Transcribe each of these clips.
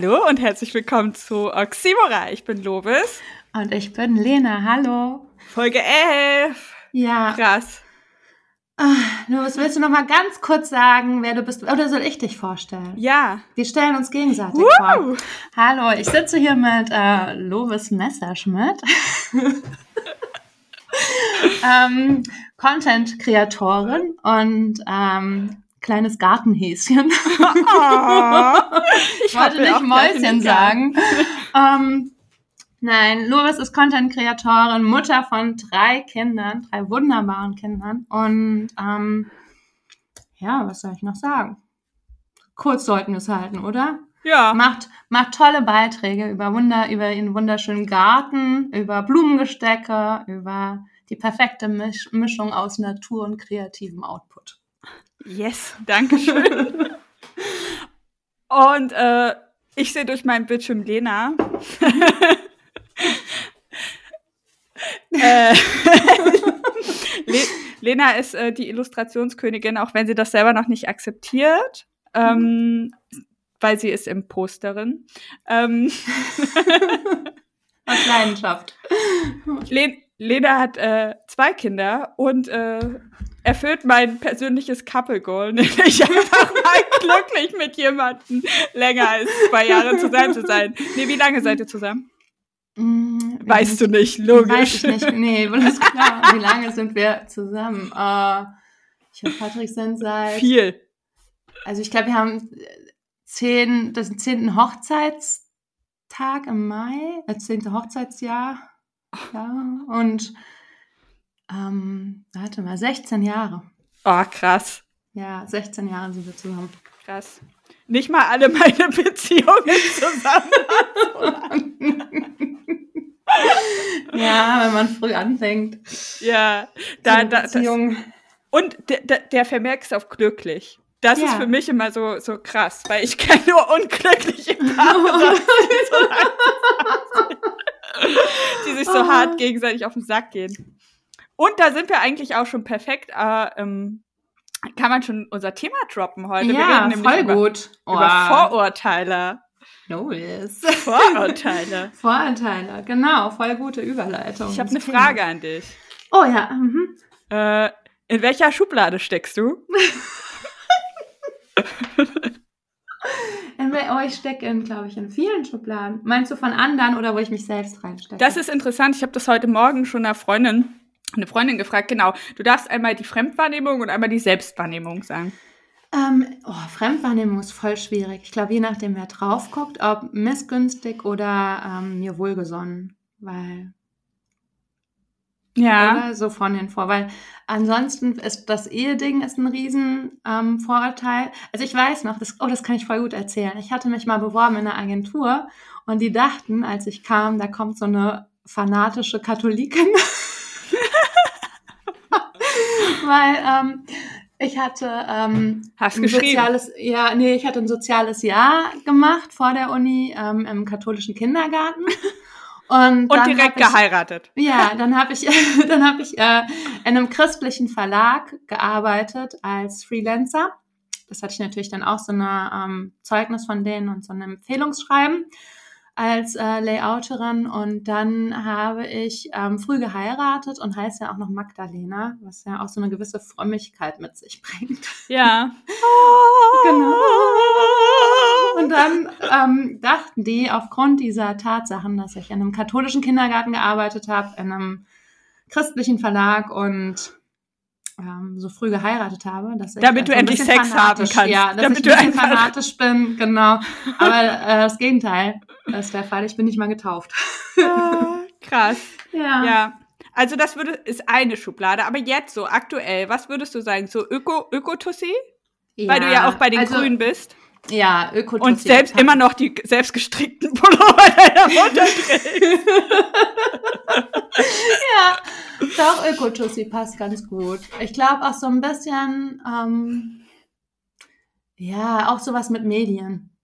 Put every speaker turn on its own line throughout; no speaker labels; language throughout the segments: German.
Hallo und herzlich willkommen zu Oxymora. Ich bin Lobis.
Und ich bin Lena. Hallo.
Folge 11.
Ja.
Krass.
Ah, Lobis, willst du noch mal ganz kurz sagen, wer du bist? Oder soll ich dich vorstellen?
Ja.
Wir stellen uns gegenseitig
Woo!
vor. Hallo, ich sitze hier mit äh, Lovis Messerschmidt. ähm, Content-Kreatorin und ähm, kleines Gartenhäschen.
Oh,
Ich wollte nicht Mäuschen sagen. ähm, nein, Lovis ist Content-Kreatorin, Mutter von drei Kindern, drei wunderbaren Kindern. Und ähm, ja, was soll ich noch sagen? Kurz sollten wir es halten, oder?
Ja.
Macht, macht tolle Beiträge über Wunder, über ihren wunderschönen Garten, über Blumengestecke, über die perfekte Misch Mischung aus Natur und kreativem Output.
Yes, danke schön. und äh, ich sehe durch meinen Bildschirm Lena. äh, Le Lena ist äh, die Illustrationskönigin, auch wenn sie das selber noch nicht akzeptiert. Ähm, weil sie ist Imposterin. Ähm,
Aus Leidenschaft.
Len Lena hat äh, zwei Kinder und äh, erfüllt mein persönliches Couple Goal, nämlich einfach mal glücklich mit jemandem länger als zwei Jahre zusammen zu sein. Nee, wie lange seid ihr zusammen?
Mm,
Weißt du nicht,
Weiß
logisch.
ich nicht. Nee, ist klar. Wie lange sind wir zusammen? Äh, ich und Patrick sind seit.
Viel.
Also ich glaube, wir haben zehn, das zehnten Hochzeitstag im Mai, das zehnte Hochzeitsjahr. Ja. Und ähm, warte mal, 16 Jahre.
Oh, krass.
Ja, 16 Jahre sind wir zusammen.
Krass. Nicht mal alle meine Beziehungen zusammen.
Ja, wenn man früh anfängt.
Ja, da, da, das,
Beziehung.
und der, der, Vermerk ist auf glücklich. Das ist
Ja.
für mich immer so, so krass, weil ich kenne nur unglückliche Paare, die, so lang- die sich so
Oh.
hart gegenseitig auf den Sack gehen. Und da sind wir eigentlich auch schon perfekt. Äh, ähm, kann man schon unser Thema droppen heute? wir
ja,
reden nämlich
voll
über,
gut.
über Vorurteile.
Lois.
Vorurteile.
Vorurteile, genau, voll gute Überleitung.
Ich habe eine
Thema.
Frage an dich.
Oh ja, mhm.
Äh, in welcher Schublade steckst du?
In, oh, ich stecke in, glaube ich, in vielen Schubladen. Meinst du von anderen oder wo ich mich selbst reinstecke?
Das ist interessant. Ich habe das heute Morgen schon einer Freundin, eine Freundin gefragt. Genau. Du darfst einmal die Fremdwahrnehmung und einmal die Selbstwahrnehmung sagen.
ähm, oh, Fremdwahrnehmung ist voll schwierig. Ich glaube, je nachdem, wer drauf guckt, ob missgünstig oder ähm, mir wohlgesonnen. Weil,
Ja.
oder so von den vor. Weil ansonsten ist das Eheding ist ein riesen ähm, Vorurteil. Also ich weiß noch, das, oh, das kann ich voll gut erzählen. Ich hatte mich mal beworben in einer Agentur und die dachten, als ich kam, da kommt so eine fanatische Katholikin. Weil ähm, ich hatte ähm,
Hast
ein soziales, ja, nee, ich hatte ein soziales Jahr gemacht vor der Uni ähm, im katholischen Kindergarten. Und,
Und
dann
direkt
hab ich,
geheiratet.
ja, dann habe ich, dann habe ich äh, in einem christlichen Verlag gearbeitet als Freelancer. Das hatte ich natürlich dann auch so eine ähm, Zeugnis von denen und so ein Empfehlungsschreiben als äh, Layouterin. Und dann habe ich ähm, früh geheiratet und heiße ja auch noch Magdalena, was ja auch so eine gewisse Frömmigkeit mit sich bringt.
Ja.
Genau. Und dann ähm, dachten die aufgrund dieser Tatsachen, dass ich in einem katholischen Kindergarten gearbeitet habe, in einem christlichen Verlag und ähm, so früh geheiratet habe, dass ich
Damit du
also
endlich Sex haben kannst.
Ja, dass
Damit
ich
du
ein bisschen fanatisch bin, genau. Aber äh, das Gegenteil ist der Fall. Ich bin nicht mal getauft.
Ah, Krass.
Ja.
Ja. Also das würde, ist eine Schublade. Aber jetzt so aktuell, was würdest du sagen? So Öko, Ökotussi? Weil du ja auch bei den
also,
Grünen bist.
Ja, öko
Und selbst immer noch die selbst gestrickten Pullover deiner Mutter trägst.
Ja, doch, Ökotussi passt ganz gut. Ich glaube auch so ein bisschen, ähm, ja, auch sowas mit Medien.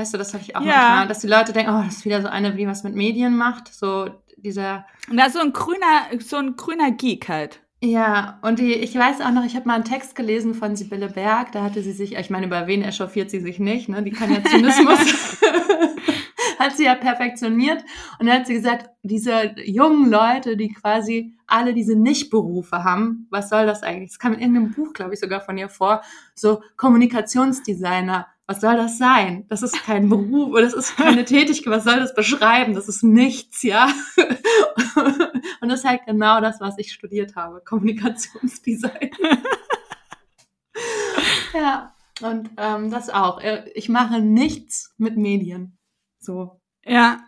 Weißt du, das habe ich auch
Ja.
manchmal, dass die Leute denken, oh, das ist wieder so eine, die was mit Medien macht. So dieser,
Na, so ein grüner, so ein grüner Geek halt.
Ja, und die, ich weiß auch noch, ich habe mal einen Text gelesen von Sibylle Berg, da hatte sie sich, ich meine, über wen echauffiert sie sich nicht, ne? Die kann ja Zynismus, hat sie ja perfektioniert. Und dann hat sie gesagt, diese jungen Leute, die quasi alle diese Nichtberufe haben, was soll das eigentlich? Das kam in irgendeinem Buch, glaube ich, sogar von ihr vor, so Kommunikationsdesigner, was soll das sein? Das ist kein Beruf, das ist keine Tätigkeit, was soll das beschreiben? Das ist nichts, ja. Und das ist halt genau das, was ich studiert habe, Kommunikationsdesign. ja, und ähm, das auch. Äh, ich mache nichts mit Medien. So.
Ja.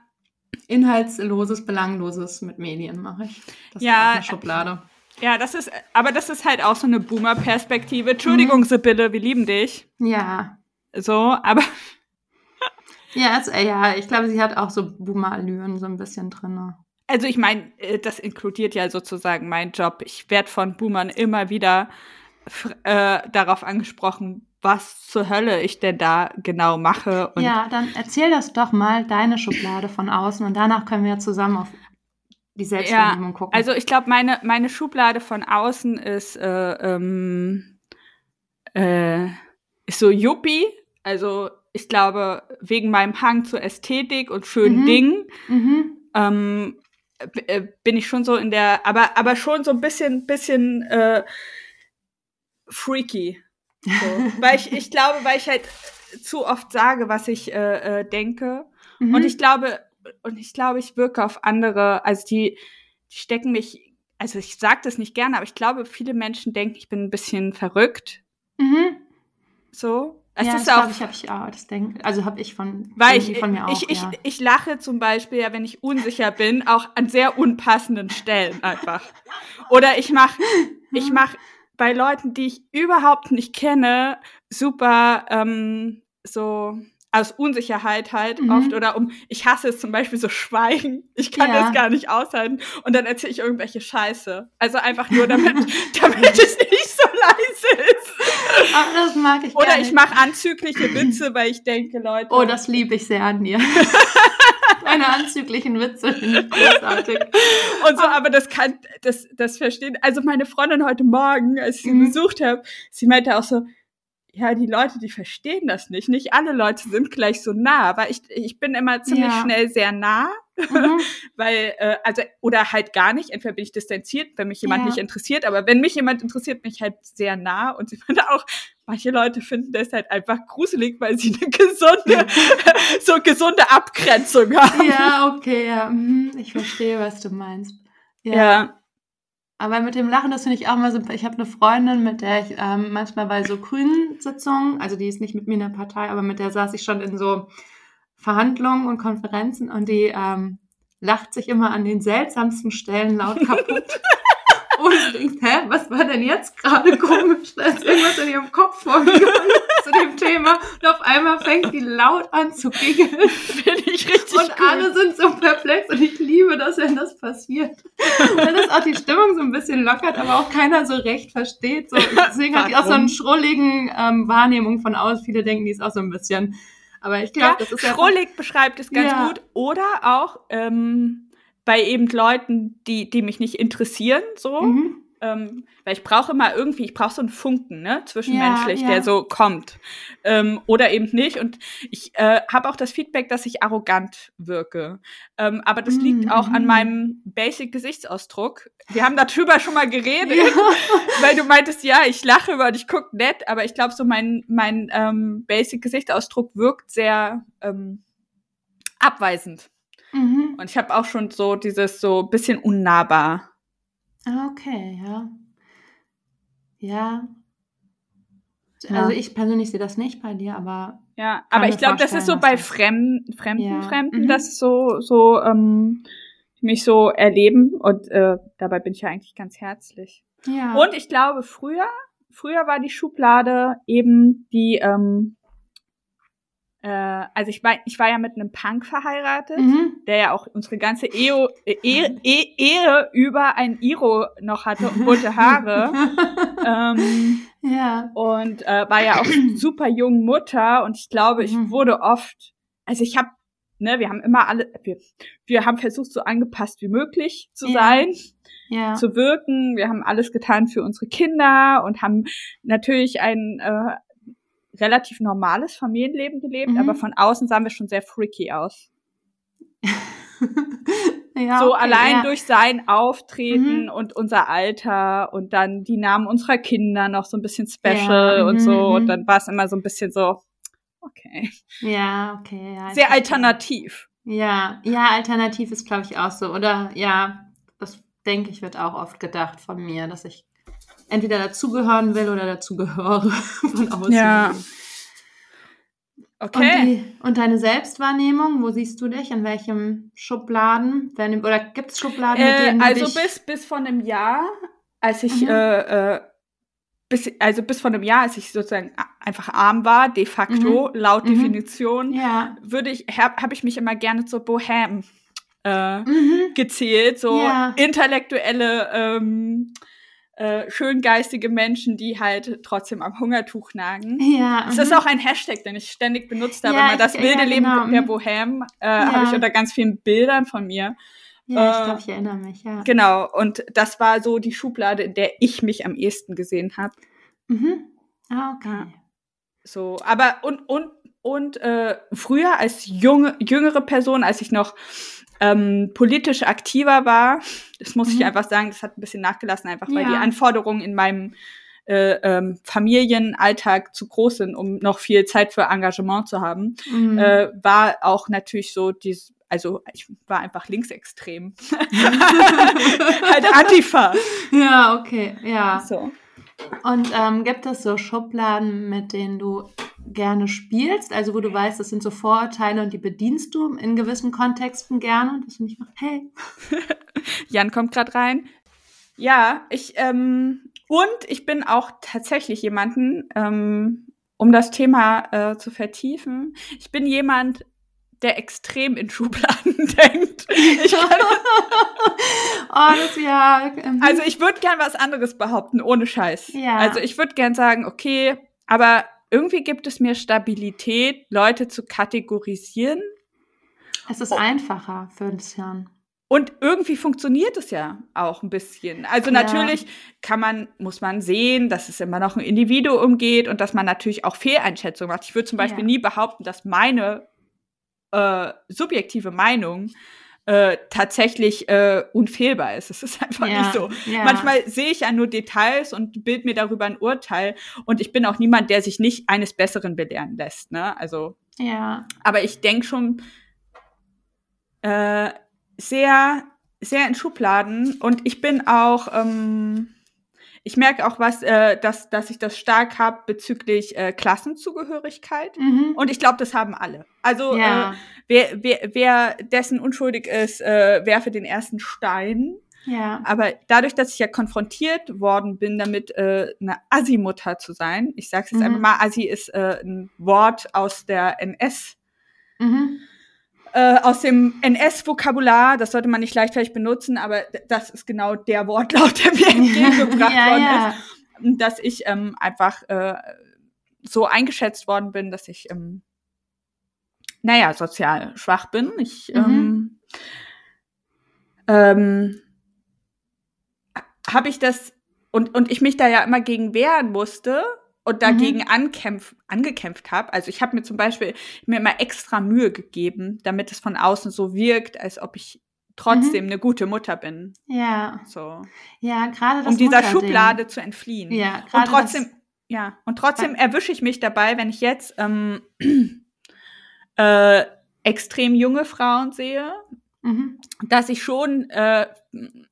Inhaltsloses, Belangloses mit Medien mache ich. Das
ja,
ist eine Schublade.
Ja, das ist, aber das ist halt auch so eine Boomer-Perspektive. Entschuldigung, mhm. Sibylle, wir lieben dich.
Ja,
so, aber.
ja, es, ja, ich glaube, sie hat auch so Boomer-Allüren so ein bisschen drin.
Also ich meine, äh, das inkludiert ja sozusagen meinen Job. Ich werde von Boomern immer wieder äh, darauf angesprochen, was zur Hölle ich denn da genau mache.
ja, dann erzähl das doch mal, deine Schublade von außen und danach können wir zusammen auf die Selbstwahrnehmung ja, gucken.
Also ich glaube, meine, meine Schublade von außen ist, äh, ähm, äh, ist so Yuppie, also ich glaube, wegen meinem Hang zur Ästhetik und schönen mhm. Dingen mhm. Ähm, äh, bin ich schon so in der, aber, aber schon so ein bisschen, bisschen äh, freaky. So. weil ich, ich glaube, weil ich halt zu oft sage, was ich äh, äh, denke. Mhm. Und ich glaube, und ich glaube, ich wirke auf andere, also die, die stecken mich, also ich sage das nicht gerne, aber ich glaube, viele Menschen denken, ich bin ein bisschen verrückt. Mhm. So.
Es ja, das auch, ich, habe ich auch, das denke, also habe ich von,
weil ich, von mir auch. Ich, ja. ich, ich lache zum Beispiel, ja, wenn ich unsicher bin, auch an sehr unpassenden Stellen einfach. Oder ich mache, ich mache bei Leuten, die ich überhaupt nicht kenne, super ähm, so aus Unsicherheit halt mhm. oft oder um, ich hasse es zum Beispiel so Schweigen. Ich kann ja. das gar nicht aushalten und dann erzähle ich irgendwelche Scheiße. Also einfach nur damit, damit es nicht so leise ist.
Aber das mag ich
Oder ich mache anzügliche Witze, weil ich denke, Leute.
Oh, das liebe ich sehr an dir. Deine anzüglichen Witze finde ich großartig.
Und so, aber das kann, das, das verstehen. Also meine Freundin heute Morgen, als ich sie mhm. besucht habe, sie meinte auch so, ja, die Leute, die verstehen das nicht. Nicht alle Leute sind gleich so nah, aber ich, ich bin immer ziemlich ja. schnell sehr nah, mhm. weil, äh, also, oder halt gar nicht. Entweder bin ich distanziert, wenn mich jemand ja. nicht interessiert, aber wenn mich jemand interessiert, bin ich halt sehr nah und sie fand auch, manche Leute finden das halt einfach gruselig, weil sie eine gesunde, so gesunde Abgrenzung haben.
Ja, okay, ja. Mhm, ich verstehe, was du meinst.
ja. ja.
Aber mit dem Lachen, das finde ich auch mal super. Ich habe eine Freundin, mit der ich ähm, manchmal bei so grünen Sitzungen, also die ist nicht mit mir in der Partei, aber mit der saß ich schon in so Verhandlungen und Konferenzen und die ähm, lacht sich immer an den seltsamsten Stellen laut kaputt. und du denkst, hä, was war denn jetzt gerade komisch? Da ist irgendwas in ihrem Kopf vorgegangen zu dem Thema. Und auf einmal fängt die laut an zu giggeln.
Finde ich richtig
Und cool. alle sind so perplex und ich liebe das, wenn das passiert. Und dann ist auch die Stimmung so ein bisschen lockert, aber auch keiner so recht versteht. So, deswegen hat die auch so einen schrulligen ähm, Wahrnehmung von aus. Viele denken, die ist auch so ein bisschen aber ich glaube, ja, das ist
ja beschreibt es ganz ja. gut. Oder auch ähm, bei eben Leuten, die, die mich nicht interessieren, so. Mhm. Ähm, weil ich brauche immer irgendwie, ich brauche so einen Funken, ne, zwischenmenschlich, ja, ja. der so kommt. Ähm, oder eben nicht. Und ich äh, habe auch das Feedback, dass ich arrogant wirke. Ähm, aber das mhm. liegt auch an mhm. meinem Basic-Gesichtsausdruck. Wir haben darüber schon mal geredet, ja. weil du meintest, ja, ich lache über und ich gucke nett, aber ich glaube, so mein, mein ähm, Basic-Gesichtsausdruck wirkt sehr ähm, abweisend. Mhm. Und ich habe auch schon so dieses so bisschen unnahbar.
Ah, okay, ja. Ja. Also ich persönlich sehe das nicht bei dir, aber.
Ja, aber ich glaube, das ist so bei Fremden, Fremden, ja. Fremden, mhm. das so, so, ähm, mich so erleben und äh, dabei bin ich ja eigentlich ganz herzlich. Ja. Und ich glaube, früher, früher war die Schublade eben die, ähm, äh, also ich war, ich war ja mit einem Punk verheiratet, mhm. der ja auch unsere ganze Ehe, Ehe, Ehe, Ehe über ein Iro noch hatte und bunte Haare. ähm, ja. Und äh, war ja auch super jung Mutter und ich glaube, ich mhm. wurde oft, also ich habe ne, wir haben immer alle, wir, wir haben versucht, so angepasst wie möglich zu
Ja.
sein,
Ja.
zu wirken. Wir haben alles getan für unsere Kinder und haben natürlich ein äh, relativ normales Familienleben gelebt,
Mhm.
aber von außen sahen wir schon sehr freaky aus.
ja,
so
okay,
allein
ja.
durch sein Auftreten
Mhm.
und unser Alter und dann die Namen unserer Kinder noch so ein bisschen special
Ja,
und
mhm,
so. Und
mhm.
dann war es immer so ein bisschen so, okay.
Ja, okay. Ja,
Sehr alternativ.
Ja, ja, alternativ ist, glaube ich, auch so. Oder ja, das denke ich, wird auch oft gedacht von mir, dass ich entweder dazugehören will oder dazugehöre von außen.
Ja.
Und,
Okay.
die, und deine Selbstwahrnehmung, wo siehst du dich? In welchem Schubladen? Wenn, oder gibt es Schubladen, mit
Äh,
denen
also
dich...
bis, bis vor einem Jahr, als ich,
Mhm.
äh, äh, bis, also bis vor einem Jahr, als ich sozusagen einfach arm war, de facto, laut
Mhm.
Definition,
ja.
würde ich, habe hab ich mich immer gerne zur Bohem äh,
Mhm.
gezählt, so
Ja.
intellektuelle, ähm, äh, schöngeistige Menschen, die halt trotzdem am Hungertuch nagen.
Ja.
Es
mhm.
ist auch ein Hashtag, den ich ständig benutzt habe.
Ja,
immer das
ich-
wilde
ja,
Leben
genau,
der
mhm.
Bohem äh,
Ja.
habe ich unter ganz vielen Bildern von mir.
Ja, ich
äh,
glaube, ich erinnere mich, ja.
Genau, und das war so die Schublade, in der ich mich am ehesten gesehen habe.
Mhm. Ah, okay.
So, aber und und und äh, früher als junge jüngere Person, als ich noch ähm, politisch aktiver war, das muss ich
Mhm.
einfach sagen, das hat ein bisschen nachgelassen, einfach weil
Ja.
die Anforderungen in meinem äh, ähm, Familienalltag zu groß sind, um noch viel Zeit für Engagement zu haben,
Mhm.
äh, war auch natürlich so dies, also ich war einfach linksextrem, halt Antifa.
ja, okay, ja.
So.
Und ähm, gibt es so Schubladen, mit denen du gerne spielst? Also wo du weißt, das sind so Vorurteile und die bedienst du in gewissen Kontexten gerne und dass du nicht machst, hey.
Jan kommt gerade rein. Ja, ich ähm, und ich bin auch tatsächlich jemanden, ähm, um das Thema äh, zu vertiefen. Ich bin jemand, der extrem in Schubladen denkt. Ich kann,
oh, das ja. ähm,
also ich würde gern was anderes behaupten, ohne Scheiß.
Ja.
Also ich würde gern sagen, okay, aber irgendwie gibt es mir Stabilität, Leute zu kategorisieren.
es ist einfacher für das Hirn.
Und irgendwie funktioniert es ja auch ein bisschen. Also
Ja.
natürlich kann man, muss man sehen, dass es immer noch ein Individuum geht und dass man natürlich auch Fehleinschätzungen macht. Ich würde zum Beispiel
Ja.
nie behaupten, dass meine äh, subjektive Meinung äh, tatsächlich äh, unfehlbar ist. Es ist einfach
Ja,
nicht so.
ja.
Manchmal sehe ich ja nur Details und bild mir darüber ein Urteil. Und ich bin auch niemand, der sich nicht eines Besseren belehren lässt. Ne? Also
Ja.
aber ich denke schon äh, sehr, sehr in Schubladen und ich bin auch, ähm, ich merke auch was, äh, dass, dass ich das stark habe bezüglich äh, Klassenzugehörigkeit.
Mhm.
Und ich glaube, das haben alle. Also
ja.
äh, wer, wer, wer dessen unschuldig ist, äh, werfe den ersten Stein.
ja.
Aber dadurch, dass ich ja konfrontiert worden bin, damit äh, eine Assi-Mutter zu sein, ich sage jetzt
Mhm.
einfach mal, Assi ist äh, ein Wort aus der NS,
Mhm.
Äh, aus dem NS-Vokabular, das sollte man nicht leichtfertig benutzen, aber das ist genau der Wortlaut, der mir entgegengebracht
ja,
worden
ja.
ist, dass ich ähm, einfach äh, so eingeschätzt worden bin, dass ich, ähm, naja, sozial schwach bin. Ich
Mhm.
ähm, ähm, habe ich das und und ich mich da ja immer gegen wehren musste und dagegen
Mhm.
ankämpf, angekämpft habe. Also ich habe mir zum Beispiel mir immer extra Mühe gegeben, damit es von außen so wirkt, als ob ich trotzdem eine gute Mutter bin.
Ja.
So,
Ja, gerade das
um dieser. Schublade zu entfliehen.
Ja,
und
gerade
trotzdem,
das-
ja, und trotzdem erwische ich mich dabei, wenn ich jetzt ähm, äh, extrem junge Frauen sehe,
Mhm.
dass ich schon äh,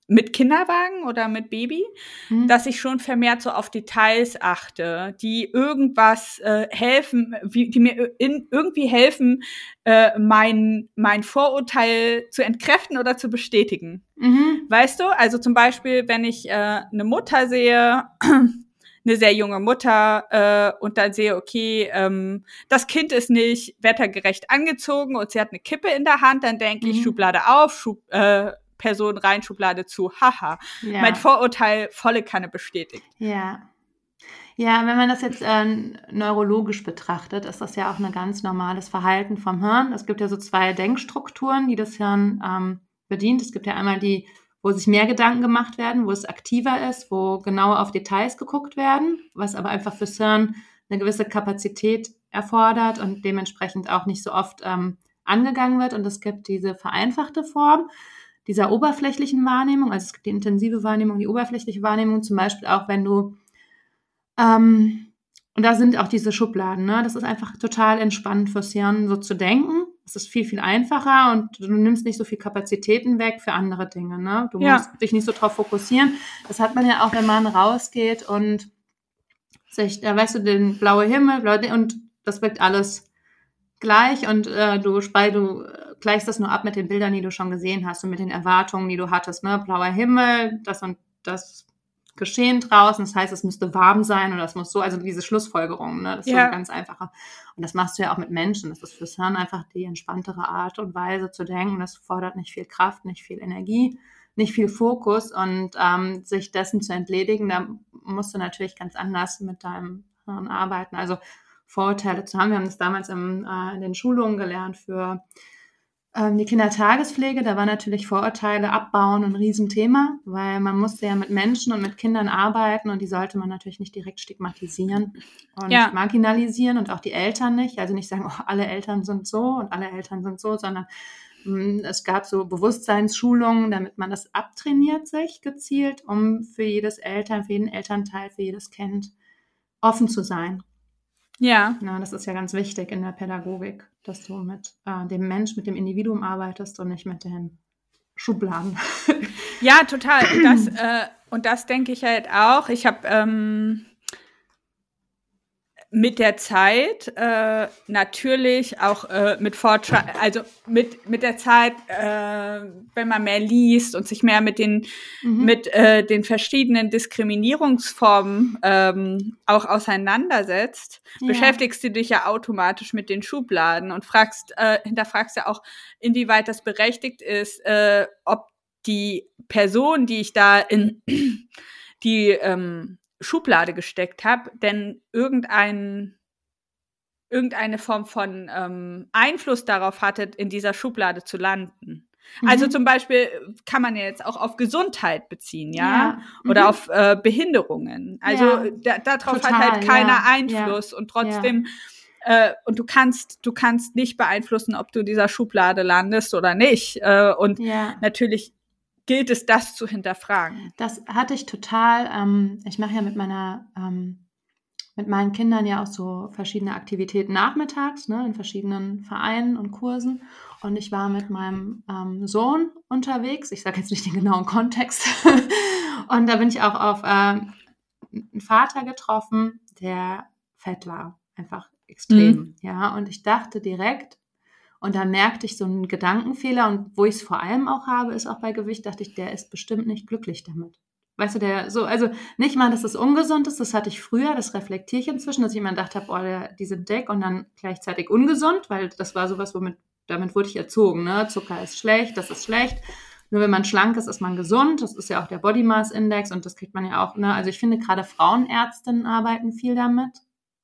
mit Kinderwagen oder mit Baby,
Mhm.
dass ich schon vermehrt so auf Details achte, die irgendwas äh, helfen, wie, die mir in, irgendwie helfen, äh, mein, mein Vorurteil zu entkräften oder zu bestätigen.
Mhm.
Weißt du? Also zum Beispiel, wenn ich äh, eine Mutter sehe, eine sehr junge Mutter, äh, und dann sehe, okay, ähm, das Kind ist nicht wettergerecht angezogen und sie hat eine Kippe in der Hand, dann denke ich,
Mhm.
Schublade auf, Schub, äh, Person rein, Schublade zu, haha.
Ja.
Mein Vorurteil volle Kanne bestätigt.
Ja. Ja, wenn man das jetzt äh, neurologisch betrachtet, ist das ja auch ein ganz normales Verhalten vom Hirn. Es gibt ja so zwei Denkstrukturen, die das Hirn ähm, bedient. Es gibt ja einmal die, wo sich mehr Gedanken gemacht werden, wo es aktiver ist, wo genauer auf Details geguckt werden, was aber einfach fürs Hirn eine gewisse Kapazität erfordert und dementsprechend auch nicht so oft ähm, angegangen wird. Und es gibt diese vereinfachte Form dieser oberflächlichen Wahrnehmung. Also es gibt die intensive Wahrnehmung, die oberflächliche Wahrnehmung, zum Beispiel auch wenn du ähm, und da sind auch diese Schubladen. Ne? Das ist einfach total entspannt fürs Hirn, so zu denken. Es ist viel, viel einfacher und du nimmst nicht so viel Kapazitäten weg für andere Dinge. Ne? Du ja. musst dich nicht so drauf fokussieren. Das hat man ja auch, wenn man rausgeht und sich, da weißt du, den blaue Himmel blaue, und das wirkt alles gleich und äh, du, du gleichst das nur ab mit den Bildern, die du schon gesehen hast und mit den Erwartungen, die du hattest. Ne? Blauer Himmel, das und das Geschehen draußen. Das heißt, es müsste warm sein oder es muss so, also diese Schlussfolgerung, ne? das ist ja. so ganz einfacher. Und das machst du ja auch mit Menschen. Das ist fürs Hirn einfach die entspanntere Art und Weise zu denken. Das fordert nicht viel Kraft, nicht viel Energie, nicht viel Fokus und ähm, sich dessen zu entledigen, da musst du natürlich ganz anders mit deinem Hirn arbeiten. Also Vorurteile zu haben. Wir haben das damals im, äh, in den Schulungen gelernt für ähm, die Kindertagespflege, da war natürlich Vorurteile abbauen ein Riesenthema, weil man musste ja mit Menschen und mit Kindern arbeiten und die sollte man natürlich nicht direkt stigmatisieren und ja. marginalisieren und auch die Eltern nicht. Also nicht sagen, oh, alle Eltern sind so und alle Eltern sind so, sondern mh, hm, es gab so Bewusstseinsschulungen, damit man das abtrainiert sich gezielt, um für jedes Eltern, für jeden Elternteil, für jedes Kind offen zu sein. Ja. ja. Das ist ja ganz wichtig in der Pädagogik, dass du mit äh, dem Mensch, mit dem Individuum arbeitest und nicht mit den Schubladen.
ja, total. Und das, äh, und das denke ich halt auch. Ich habe ähm, mit der Zeit äh, natürlich auch äh, mit Fortschritt, also mit, mit der Zeit, äh, wenn man mehr liest und sich mehr mit den, mhm. mit äh, den verschiedenen Diskriminierungsformen ähm, auch auseinandersetzt, ja. beschäftigst du dich ja automatisch mit den Schubladen und fragst, äh, hinterfragst ja auch, inwieweit das berechtigt ist, äh, ob die Person, die ich da in die ähm, Schublade gesteckt habe, denn irgendein, irgendeine Form von ähm, Einfluss darauf hatte, in dieser Schublade zu landen. Also mhm. Also zum Beispiel kann man ja jetzt auch auf Gesundheit beziehen, ja, ja. oder mhm. auf äh, Behinderungen. Also ja. da, darauf Total, hat halt keiner ja. Einfluss und trotzdem äh, und du kannst du kannst nicht beeinflussen, ob du in dieser Schublade landest oder nicht. Äh, und natürlich gilt es, das zu hinterfragen.
Das hatte ich total. Ähm, ich mache ja mit meiner ähm, mit meinen Kindern ja auch so verschiedene Aktivitäten nachmittags, ne, in verschiedenen Vereinen und Kursen. Und ich war mit meinem ähm, Sohn unterwegs. Ich sage jetzt nicht den genauen Kontext. und da bin ich auch auf ähm, einen Vater getroffen, der fett war. Einfach extrem. Mhm. Ja, und ich dachte direkt, und da merkte ich so einen Gedankenfehler und wo ich es vor allem auch habe, ist auch bei Gewicht, dachte ich, der ist bestimmt nicht glücklich damit. Weißt du, der so, also nicht mal, dass es ungesund ist, das hatte ich früher, das reflektiere ich inzwischen, dass ich immer gedacht habe, oh, der, die sind dick und dann gleichzeitig ungesund, weil das war sowas, womit, damit wurde ich erzogen, ne? Zucker ist schlecht, das ist schlecht. Nur wenn man schlank ist, ist man gesund. Das ist ja auch der Body Mass Index und das kriegt man ja auch, ne? Also ich finde gerade Frauenärztinnen arbeiten viel damit.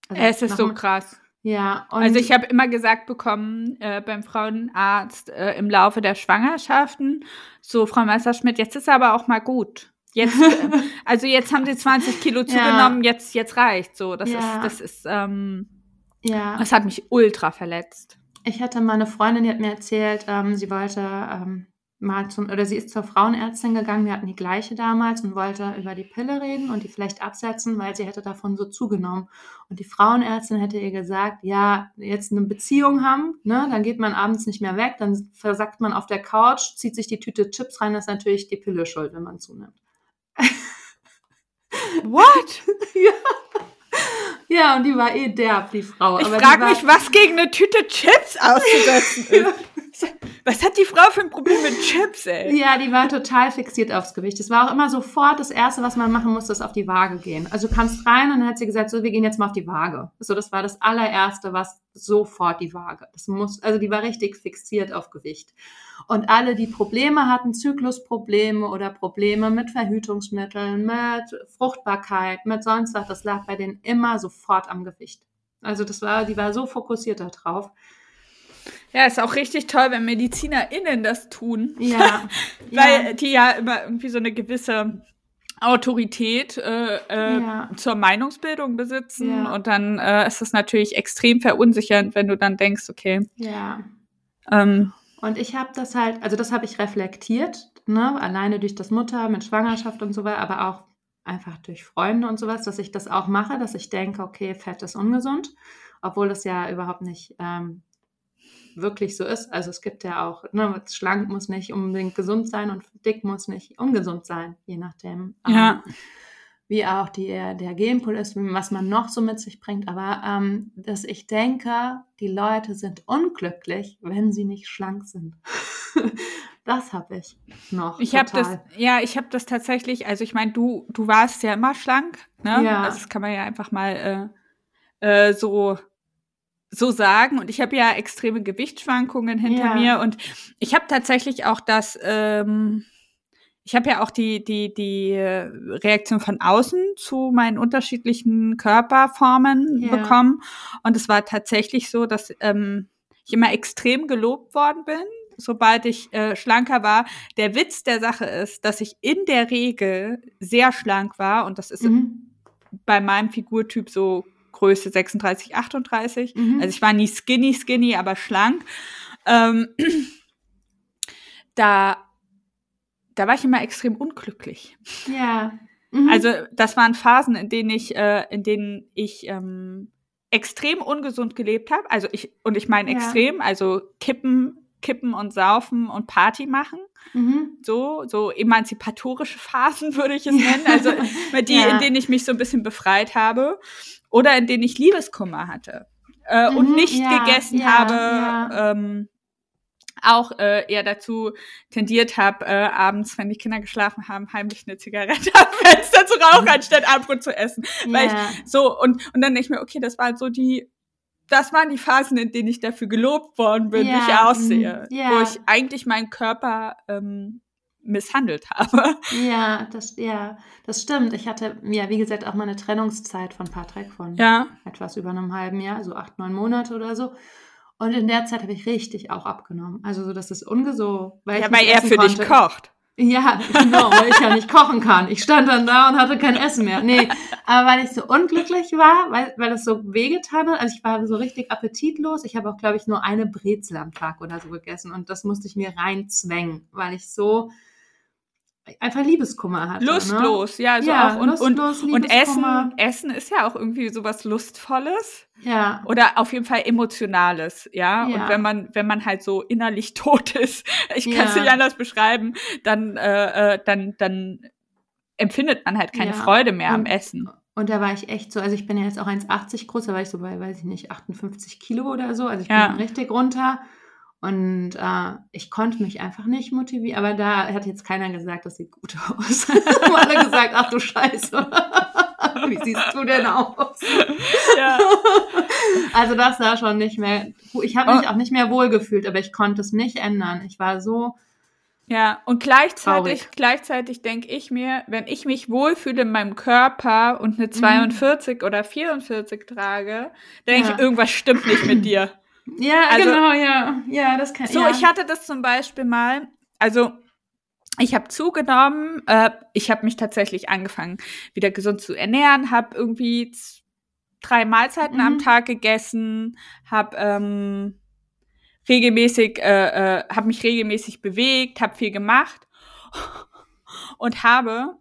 Also es ist so krass. Ja, also ich habe immer gesagt bekommen äh, beim Frauenarzt äh, im Laufe der Schwangerschaften, so Frau Messerschmidt, jetzt ist aber auch mal gut. Jetzt, äh, also jetzt haben sie 20 Kilo zugenommen, ja. jetzt, jetzt reicht so. Das ja. ist, das ist, ähm, ja. Das hat mich ultra verletzt.
Ich hatte mal eine Freundin, die hat mir erzählt, ähm, sie wollte ähm, mal zum, oder sie ist zur Frauenärztin gegangen, wir hatten die gleiche damals und wollte über die Pille reden und die vielleicht absetzen, weil sie hätte davon so zugenommen. Und die Frauenärztin hätte ihr gesagt, ja, jetzt eine Beziehung haben, ne, dann geht man abends nicht mehr weg, dann versackt man auf der Couch, zieht sich die Tüte Chips rein, das ist natürlich die Pille schuld, wenn man zunimmt.
What?
ja. Ja, und die war eh derb, die Frau.
Ich frage mich, was gegen eine Tüte Chips auszusetzen ist. Was hat die Frau für ein Problem mit Chips, ey?
Ja, die war total fixiert aufs Gewicht. Es war auch immer sofort das Erste, was man machen musste, ist auf die Waage gehen. Also du kamst rein und dann hat sie gesagt, so, wir gehen jetzt mal auf die Waage. So, das war das allererste, was sofort die Waage. Das muss, also die war richtig fixiert auf Gewicht. Und alle, die Probleme hatten, Zyklusprobleme oder Probleme mit Verhütungsmitteln, mit Fruchtbarkeit, mit sonst was, das lag bei denen immer sofort am Gewicht. Also das war, die war so fokussiert darauf.
Ja, ist auch richtig toll, wenn MedizinerInnen das tun.
Ja.
Weil
ja.
die ja immer irgendwie so eine gewisse Autorität äh, äh,
Ja.
zur Meinungsbildung besitzen.
Ja.
Und dann äh, ist es natürlich extrem verunsichernd, wenn du dann denkst, okay,
Ja.
ähm,
Und ich habe das halt, also das habe ich reflektiert, ne, alleine durch das Mutter mit Schwangerschaft und so weiter, aber auch einfach durch Freunde und sowas, dass ich das auch mache, dass ich denke, okay, Fett ist ungesund, obwohl das ja überhaupt nicht ähm, wirklich so ist. Also es gibt ja auch, ne, schlank muss nicht unbedingt gesund sein und dick muss nicht ungesund sein, je nachdem. ähm,
Ja.
wie auch die, der Genpool ist, was man noch so mit sich bringt. Aber ähm, dass ich denke, die Leute sind unglücklich, wenn sie nicht schlank sind. das habe ich noch.
ich habe das, ja, ich habe das tatsächlich, also ich meine, du, du warst ja immer schlank, ne?
Ja.
Also das kann man ja einfach mal äh, äh, so so sagen. Und ich habe ja extreme Gewichtsschwankungen hinter
Ja.
mir und ich habe tatsächlich auch das, ähm, ich habe ja auch die, die, die äh, Reaktion von außen zu meinen unterschiedlichen Körperformen
Ja.
bekommen. Und es war tatsächlich so, dass ähm, ich immer extrem gelobt worden bin, sobald ich äh, schlanker war. Der Witz der Sache ist, dass ich in der Regel sehr schlank war und das ist
Mhm.
bei meinem Figurtyp so Größe 36, 38.
Mhm.
Also ich war nie skinny, skinny, aber schlank. Ähm, da, da war ich immer extrem unglücklich.
ja. Mhm.
Also das waren Phasen, in denen ich, äh, in denen ich ähm, extrem ungesund gelebt habe. Also ich, und ich meine
Ja.
extrem, also kippen, kippen und saufen und Party machen.
Mhm.
So, so emanzipatorische Phasen würde ich es nennen. Also die,
Ja.
in denen ich mich so ein bisschen befreit habe. Oder in denen ich Liebeskummer hatte. Äh, und
Mhm,
nicht
ja,
gegessen
ja,
habe,
ja.
ähm, auch äh, eher dazu tendiert habe, äh, abends, wenn die Kinder geschlafen haben, heimlich eine Zigarette am Fenster zu rauchen, anstatt Abendbrot zu essen. Weil
ja.
So, und, und dann denke ich mir, okay, das waren so die, das waren die Phasen, in denen ich dafür gelobt worden bin, wie ich
Ja,
aussehe.
mhm, ja.
Wo ich eigentlich meinen Körper ähm, misshandelt habe.
ja, das, ja, das stimmt. Ich hatte, ja, wie gesagt, auch mal eine Trennungszeit von Patrick von
Ja.
etwas über einem halben Jahr, so acht, neun Monate oder so. Und in der Zeit habe ich richtig auch abgenommen. Also so, das ist ungesund, weil
Ja,
ich
weil er für dich
konnte.
kocht.
Ja, genau, weil ich ja nicht kochen kann. Ich stand dann da und hatte kein Essen mehr. Nee, aber weil ich so unglücklich war, weil, weil es so wehgetan hat, also ich war so richtig appetitlos. Ich habe auch, glaube ich, nur eine Brezel am Tag oder so gegessen und das musste ich mir reinzwängen, weil ich so einfach Liebeskummer hatte. Ne?
Lustlos, ja, also
Ja,
auch und, und,
lustlos,
und Essen,
Liebeskummer.
Essen ist ja auch irgendwie sowas Lustvolles
Ja,
oder auf jeden Fall Emotionales, ja.
Ja.
Und wenn man, wenn man halt so innerlich tot ist, ich kann es
Ja.
nicht anders beschreiben, dann, äh, äh, dann, dann empfindet man halt keine. Freude mehr am
Und-
Essen.
Und da war ich echt so, also ich bin ja jetzt auch 1,80 groß, da war ich so bei, weiß ich nicht, 58 Kilo oder so. Also ich bin richtig runter. Und äh, ich konnte mich einfach nicht motivieren. Aber da hat jetzt keiner gesagt, das sieht gut aus. Haben alle gesagt, ach du Scheiße. Wie siehst du denn aus?
Ja.
Also das sah schon nicht mehr. Ich habe mich
Oh.
auch nicht mehr wohlgefühlt, aber ich konnte es nicht ändern. Ich war so.
Ja, und gleichzeitig,
Traurig.
gleichzeitig denke ich mir, wenn ich mich wohlfühle in meinem Körper und eine 42 oder 44 trage, denke
Ja.
ich, irgendwas stimmt nicht mit dir.
Ja,
Also-
genau, ja. Ja, das kann
So,
ja.
ich hatte das zum Beispiel mal, also ich habe zugenommen, äh, ich habe mich tatsächlich angefangen, wieder gesund zu ernähren, habe irgendwie drei Mahlzeiten am
Mhm.
Tag gegessen, habe ähm, regelmäßig, äh, äh, habe mich regelmäßig bewegt, habe viel gemacht und habe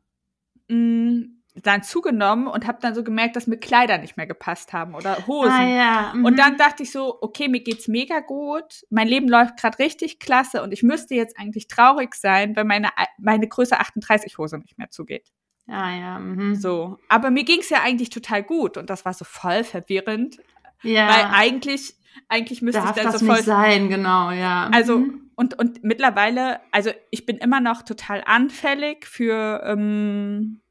mh, dann zugenommen und habe dann so gemerkt, dass mir Kleider nicht mehr gepasst haben oder Hosen.
ah, ja.
Und
mhm.
dann dachte ich so, okay, mir geht's mega gut, mein Leben läuft gerade richtig klasse und ich müsste jetzt eigentlich traurig sein, wenn meine meine Größe 38 Hose nicht mehr zugeht.
Ah, ja. Mhm.
So, aber mir ging's ja eigentlich total gut und das war so voll verwirrend,
Ja.
weil eigentlich eigentlich müsste
Darf
ich dann
das
so voll
nicht sein, genau, ja.
Also,
Mhm.
und, und mittlerweile, also ich bin immer noch total anfällig für, ähm,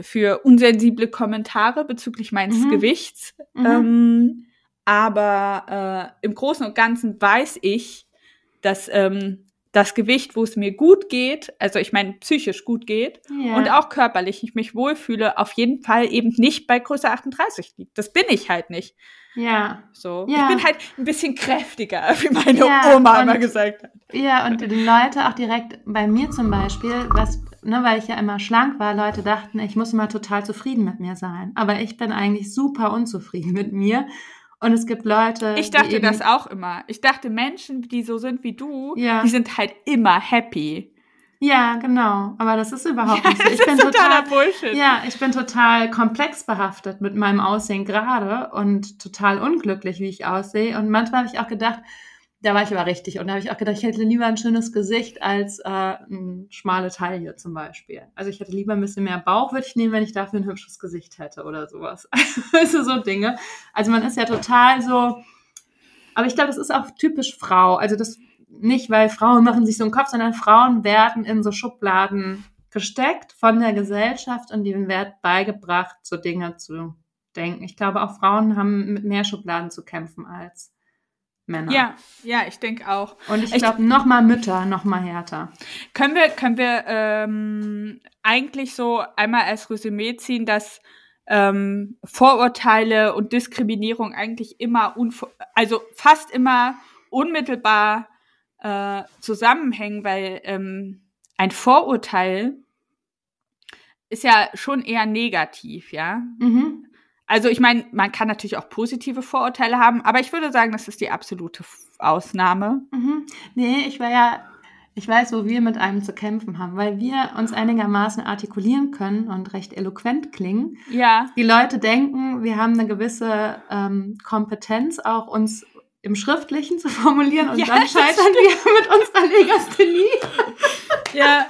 für unsensible Kommentare bezüglich meines
Mhm.
Gewichts.
Mhm.
Ähm, aber äh, im Großen und Ganzen weiß ich, dass ähm, das Gewicht, wo es mir gut geht, also ich meine psychisch gut geht
Ja.
und auch körperlich ich mich wohlfühle, auf jeden Fall eben nicht bei Größe 38 liegt. Das bin ich halt nicht.
Ja.
So.
Ja.
Ich bin halt ein bisschen kräftiger, wie meine
Ja,
Oma immer
und-
gesagt hat.
Ja, und die Leute auch direkt bei mir zum Beispiel, was, ne, weil ich ja immer schlank war, Leute dachten, ich muss immer total zufrieden mit mir sein. Aber ich bin eigentlich super unzufrieden mit mir. Und es gibt Leute.
Ich dachte das auch immer. Ich dachte, Menschen, die so sind wie du,
Ja.
die sind halt immer happy.
Ja, genau. Aber das ist überhaupt
Ja,
nicht so.
das
Ich
ist
bin
totaler
total.
Bullshit.
Ja, ich bin total komplex behaftet mit meinem Aussehen gerade und total unglücklich, wie ich aussehe. Und manchmal habe ich auch gedacht, da war ich aber richtig. Und da habe ich auch gedacht, ich hätte lieber ein schönes Gesicht als äh, eine schmale Taille zum Beispiel. Also ich hätte lieber ein bisschen mehr Bauch, würde ich nehmen, wenn ich dafür ein hübsches Gesicht hätte oder sowas. Also so Dinge. Also man ist ja total so. Aber ich glaube, das ist auch typisch Frau. Also das nicht, weil Frauen machen sich so einen Kopf, sondern Frauen werden in so Schubladen gesteckt von der Gesellschaft und ihnen wird beigebracht, so Dinge zu denken. Ich glaube, auch Frauen haben mit mehr Schubladen zu kämpfen als Männer.
Ja, ja, ich denke auch.
Und ich glaube, noch mal Mütter, noch mal härter.
Können wir, können wir ähm, eigentlich so einmal als Resümee ziehen, dass ähm, Vorurteile und Diskriminierung eigentlich immer, also fast immer unmittelbar äh, zusammenhängen, weil ähm, ein Vorurteil ist ja schon eher negativ, ja.
Mhm.
Also ich meine, man kann natürlich auch positive Vorurteile haben, aber ich würde sagen, das ist die absolute Ausnahme.
Mhm. Nee, ich war ja, ich weiß, wo wir mit einem zu kämpfen haben, weil wir uns einigermaßen artikulieren können und recht eloquent klingen.
Ja,
Die Leute denken, wir haben eine gewisse ähm, Kompetenz, auch uns im Schriftlichen zu formulieren und
Ja,
dann scheitern wir mit unserer Legasthenie.
ja,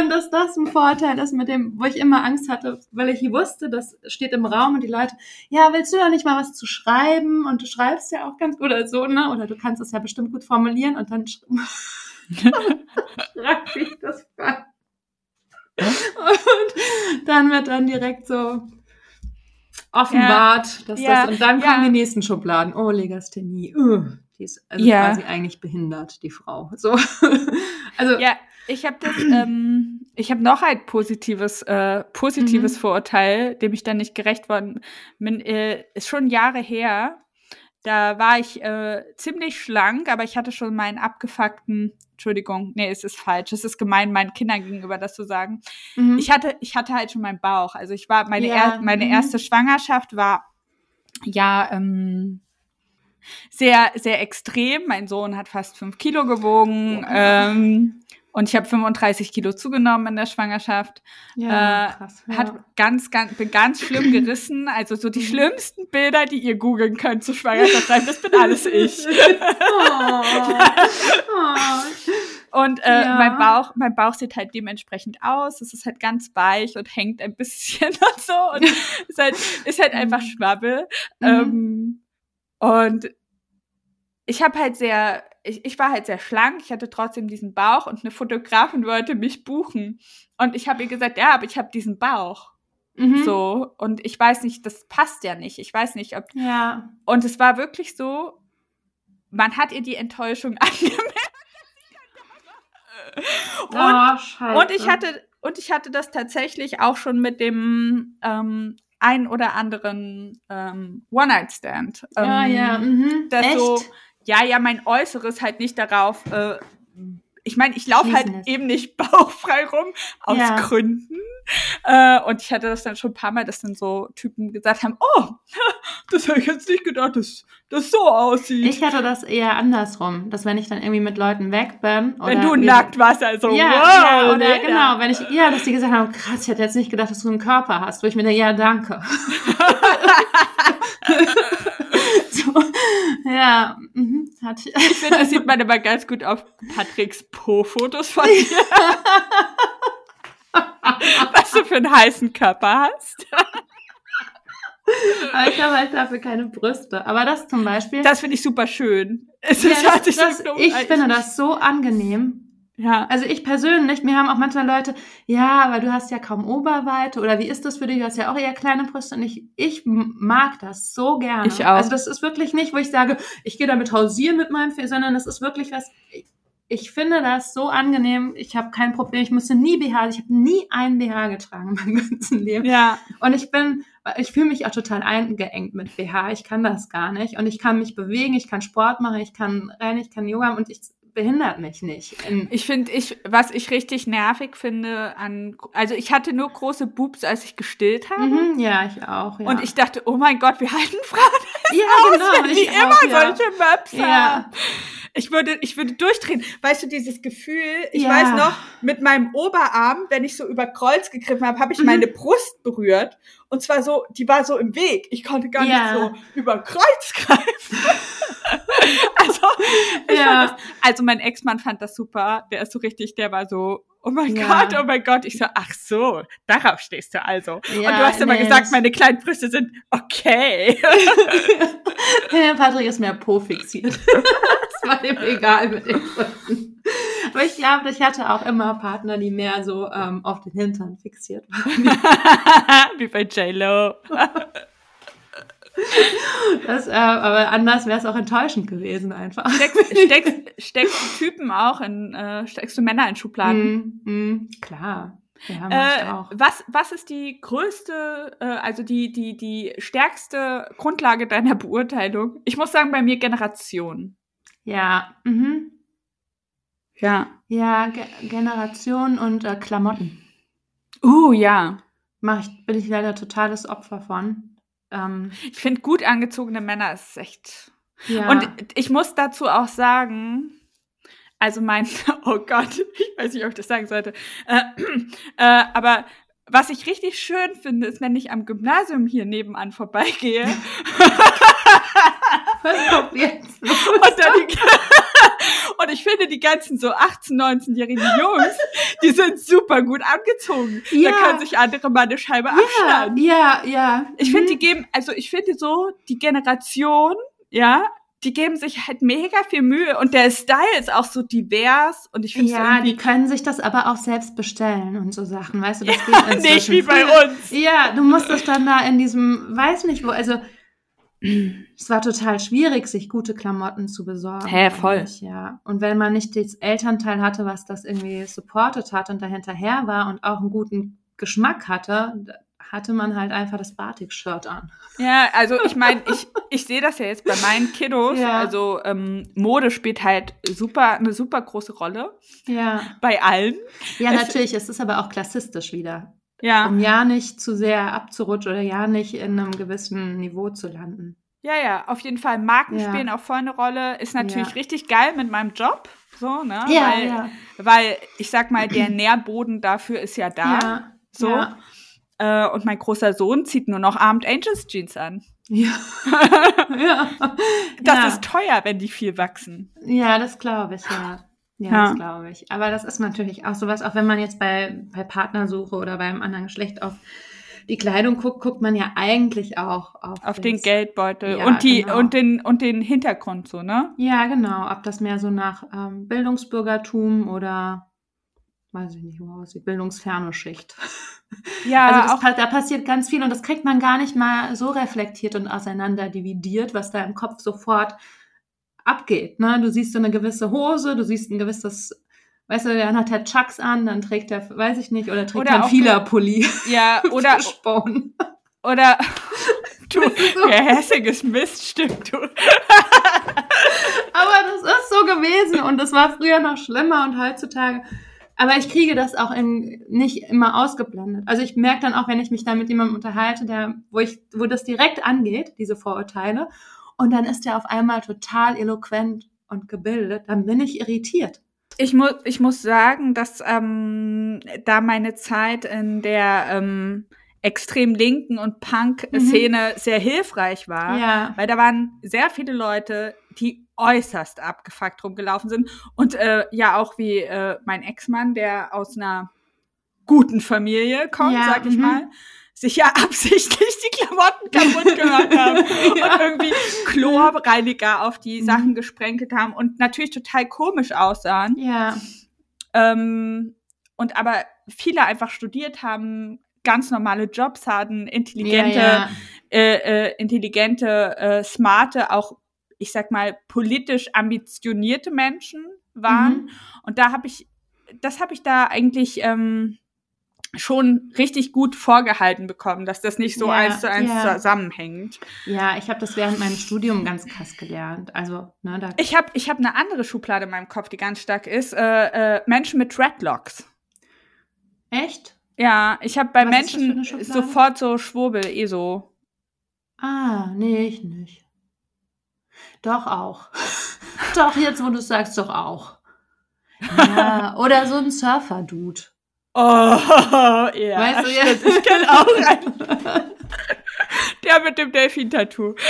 Und dass das ein Vorteil ist mit dem, wo ich immer Angst hatte, weil ich wusste, das steht im Raum und die Leute, ja, willst du da nicht mal was zu schreiben? Und du schreibst ja auch ganz gut oder so, ne? Oder du kannst es ja bestimmt gut formulieren und dann sch- schreibe ich das falsch. Und dann wird dann direkt so offenbart, dass
Ja,
das, und dann
ja.
kommen die nächsten Schubladen. Oh, Legasthenie. Uh, die ist also
Ja.
quasi eigentlich behindert, die Frau. So. also,
ja. Ich habe das, ähm, ich habe noch ein positives, äh, positives
Mhm.
Vorurteil, dem ich dann nicht gerecht worden bin. Äh, ist schon Jahre her. Da war ich äh, ziemlich schlank, aber ich hatte schon meinen abgefuckten, Entschuldigung, nee, es ist falsch, es ist gemein, meinen Kindern gegenüber das zu sagen.
mhm.
ich hatte, ich hatte halt schon meinen Bauch. Also ich war, meine,
Ja,
er, meine
mhm.
erste Schwangerschaft war ja ähm, sehr, sehr extrem. Mein Sohn hat fast fünf Kilo gewogen. Ähm, und ich habe 35 Kilo zugenommen in der Schwangerschaft.
ja,
äh,
krass. Ja.
Hat ganz, ganz, bin ganz schlimm gerissen. Also so die schlimmsten Bilder, die ihr googeln könnt zu Schwangerschaft, das bin alles ich.
oh. oh.
Und äh,
Ja.
mein Bauch, mein Bauch sieht halt dementsprechend aus. Es ist halt ganz weich und hängt ein bisschen und so. Und ist halt, ist halt einfach Schwabbel.
Mhm.
Ähm, und ich habe halt sehr, ich, ich war halt sehr schlank, ich hatte trotzdem diesen Bauch und eine Fotografin wollte mich buchen. Und ich habe ihr gesagt, ja, aber ich habe diesen Bauch.
Mhm.
So. Und ich weiß nicht, das passt ja nicht. Ich weiß nicht, ob.
Ja.
Und es war wirklich so, man hat ihr die Enttäuschung angemerkt. Und
oh, scheiße.
Und ich hatte, und ich hatte das tatsächlich auch schon mit dem ähm, ein oder anderen ähm, One-Night-Stand. Ähm,
Ja, ja. Mhm. Echt?
so, ja, ja, mein Äußeres halt nicht darauf. Äh, ich meine, ich laufe halt eben nicht bauchfrei rum, aus
Ja.
Gründen. Äh, und ich hatte das dann schon ein paar Mal, dass dann so Typen gesagt haben, oh, das habe ich jetzt nicht gedacht, dass das so aussieht.
Ich hatte das eher andersrum, dass wenn ich dann irgendwie mit Leuten weg bin. Oder
Wenn du nackt warst, also
ja,
wow.
ja, oder
Lena.
genau, wenn ich, ja, dass die gesagt haben, krass, ich hätte jetzt nicht gedacht, dass du einen Körper hast, wo ich mir denke, ja, danke. ja, mhm, hatte ich.
Ich finde, das sieht man immer ganz gut auf Patricks Po-Fotos von dir. Was du für einen heißen Körper hast.
Aber ich habe halt dafür keine Brüste. Aber das zum Beispiel.
Das finde ich super schön. Es
ja, das,
so
das, ich finde das so angenehm.
Ja.
Also ich persönlich, mir haben auch manchmal Leute, ja, aber du hast ja kaum Oberweite oder wie ist das für dich? Du hast ja auch eher kleine Brüste und ich, ich mag das so gerne.
Ich auch.
Also das ist wirklich nicht, wo ich sage, ich gehe damit hausieren mit meinem Fell, sondern das ist wirklich was, ich, ich finde das so angenehm. Ich habe kein Problem. Ich musste nie BH, ich habe nie einen BH getragen in meinem ganzen Leben.
Ja.
Und ich bin, ich fühle mich auch total eingeengt mit BH. Ich kann das gar nicht. Und ich kann mich bewegen, ich kann Sport machen, ich kann rennen, ich kann Yoga und ich behindert mich nicht. In,
Ich finde, ich, was ich richtig nervig finde an, also ich hatte nur große Boobs, als ich gestillt habe.
mhm, ja, ich auch. Ja.
Und ich dachte, oh mein Gott, wir halten Frauen
ja,
aus,
genau.
wenn die
ich
immer
auch, ja.
solche Maps
Ja.
haben. Ich würde, ich würde durchdrehen. Weißt du, dieses Gefühl, ich
Ja.
weiß noch, mit meinem Oberarm, wenn ich so über Kreuz gegriffen habe, habe ich
Mhm.
meine Brust berührt. Und zwar so, die war so im Weg. Ich konnte gar
Ja.
nicht so über Kreuz greifen. also, ich
Ja.
fand das, also mein Ex-Mann fand das super. Der ist so richtig, der war so, oh mein
Ja.
Gott, oh mein Gott. Ich so, ach so, darauf stehst du also.
Ja,
Und du hast immer
nee,
gesagt, meine kleinen Brüste sind okay.
ja, Patrick ist mehr Po fixiert. das war ihm egal mit den Brüsten. Aber ich glaube, ich hatte auch immer Partner, die mehr so ähm, auf den Hintern fixiert waren.
Wie bei J-Lo.
Das, äh, aber anders wäre es auch enttäuschend gewesen einfach.
Steckst, steckst, steckst du Typen auch in, äh, steckst du Männer in Schubladen?
Mm, mm, klar. Ja,
Äh,
auch.
was, was ist die größte, äh, also die, die, die stärkste Grundlage deiner Beurteilung? Ich muss sagen, bei mir Generation.
Ja, mhm.
Ja.
ja, Ge Generation und äh, Klamotten.
Uh, ja.
Mach ich, bin ich leider totales Opfer von. Ähm,
Ich finde, gut angezogene Männer ist echt.
ja.
Und ich muss dazu auch sagen, also mein, oh Gott, ich weiß nicht, ob ich das sagen sollte, äh, äh, aber was ich richtig schön finde, ist, wenn ich am Gymnasium hier nebenan vorbeigehe
was kommt jetzt los?
und, dann die, und ich finde, die ganzen so 18-, 19-jährigen Jungs, die sind super gut angezogen.
Ja.
Da können sich andere mal eine Scheibe
Ja,
abschneiden.
ja, ja.
Ich finde,
Mhm.
die geben, also ich finde so, die Generation, ja, die geben sich halt mega viel Mühe und der Style ist auch so divers und ich finde
Ja,
es
die können sich das aber auch selbst bestellen und so Sachen, weißt du, das geht
irgendwie nicht wie bei uns.
Ja, du musstest dann da in diesem, weiß nicht wo, also es war total schwierig, sich gute Klamotten zu besorgen.
Hä, voll.
eigentlich, Ja. Und wenn man nicht das Elternteil hatte, was das irgendwie supportet hat und dahinterher war und auch einen guten Geschmack hatte, hatte man halt einfach das Batik-Shirt an.
Ja, also ich meine, ich, ich sehe das ja jetzt bei meinen Kiddos.
Ja.
Also ähm, Mode spielt halt super eine super große Rolle
Ja.
bei allen.
Ja,
Es-
natürlich, es ist aber auch klassistisch wieder.
Ja,
Um ja nicht zu sehr abzurutschen oder ja nicht in einem gewissen Niveau zu landen.
ja, ja. Auf jeden Fall Marken
Ja.
spielen auch voll eine Rolle. Ist natürlich
Ja.
richtig geil mit meinem Job. So, ne?
Ja,
weil,
ja.
weil ich sag mal, der Nährboden dafür ist ja da.
Ja,
So. Äh, und mein großer Sohn zieht nur noch Armed Angels Jeans an.
Ja. ja.
Das ist teuer, wenn die viel wachsen.
Ja, das glaube ich, ja. Ja,
Ja.
das glaube ich. Aber das ist natürlich auch sowas, auch wenn man jetzt bei, bei Partnersuche oder beim anderen Geschlecht auf die Kleidung guckt, guckt man ja eigentlich auch auf,
Auf den Geldbeutel
Ja,
und die
genau.
und den und den Hintergrund so, ne?
Ja, genau. Ob das mehr so nach ähm, Bildungsbürgertum oder weiß ich nicht, wo aussieht, bildungsferne Schicht.
Ja,
also das,
auch
da passiert ganz viel und das kriegt man gar nicht mal so reflektiert und auseinander dividiert, was da im Kopf sofort abgeht. Ne? Du siehst so eine gewisse Hose, du siehst ein gewisses, weißt du, dann hat er Chucks an, dann trägt er, weiß ich nicht, oder trägt er einen Fila-Pulli.
ja, oder oder du gehässiges Mist, stimmt du.
Aber das ist so gewesen und das war früher noch schlimmer und heutzutage. Aber ich kriege das auch in, nicht immer ausgeblendet. Also ich merke dann auch, wenn ich mich da mit jemandem unterhalte, der, wo ich, wo das direkt angeht, diese Vorurteile, und dann ist der auf einmal total eloquent und gebildet, dann bin ich irritiert.
Ich muss, ich muss sagen, dass ähm, da meine Zeit in der ähm, extrem linken und Punk-Szene sehr hilfreich war.
Ja.
Weil da waren sehr viele Leute, die äußerst abgefuckt rumgelaufen sind. Und äh, ja, auch wie äh, mein Ex-Mann, der aus einer guten Familie kommt,
Ja,
sag ich
mhm.
mal, sich ja absichtlich die Klamotten kaputt gemacht haben
Ja.
und irgendwie Chlorreiniger auf die
Mhm.
Sachen gesprenkelt haben und natürlich total komisch aussahen.
Ja.
Ähm, und aber viele einfach studiert haben, ganz normale Jobs hatten, intelligente,
ja, ja.
Äh, äh, intelligente, äh, smarte, auch ich sag mal politisch ambitionierte Menschen waren.
Mhm.
Und da habe ich, das habe ich da eigentlich ähm, schon richtig gut vorgehalten bekommen, dass das nicht so
Ja,
eins zu eins
ja.
zusammenhängt.
Ja, ich habe das während meinem Studium ganz krass gelernt. Also, ne, da.
Ich habe ich hab eine andere Schublade in meinem Kopf, die ganz stark ist. Äh, äh, Menschen mit Dreadlocks.
Echt?
Ja, ich habe bei
Was
Menschen sofort so Schwurbel, eh so.
Ah, nee, ich nicht. Doch auch. doch, jetzt, wo du sagst, doch auch. Ja, oder so ein Surfer-Dude.
Oh, ja.
Weißt du, ja.
stimmt. Ich kenne auch einen. Der mit dem Delfin-Tattoo.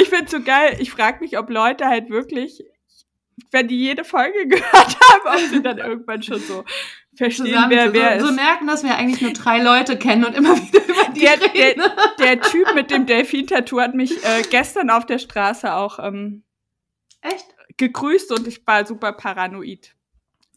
Ich find's so geil. Ich frage mich, ob Leute halt wirklich, wenn die jede Folge gehört haben, ob sie dann irgendwann schon so verstehen,
Zusammen
wer
so,
wer
so
ist.
merken, dass wir eigentlich nur drei Leute kennen und immer wieder über die
Der,
reden.
der, der Typ mit dem Delfin-Tattoo hat mich äh, gestern auf der Straße auch ähm,
Echt?
gegrüßt und ich war super paranoid.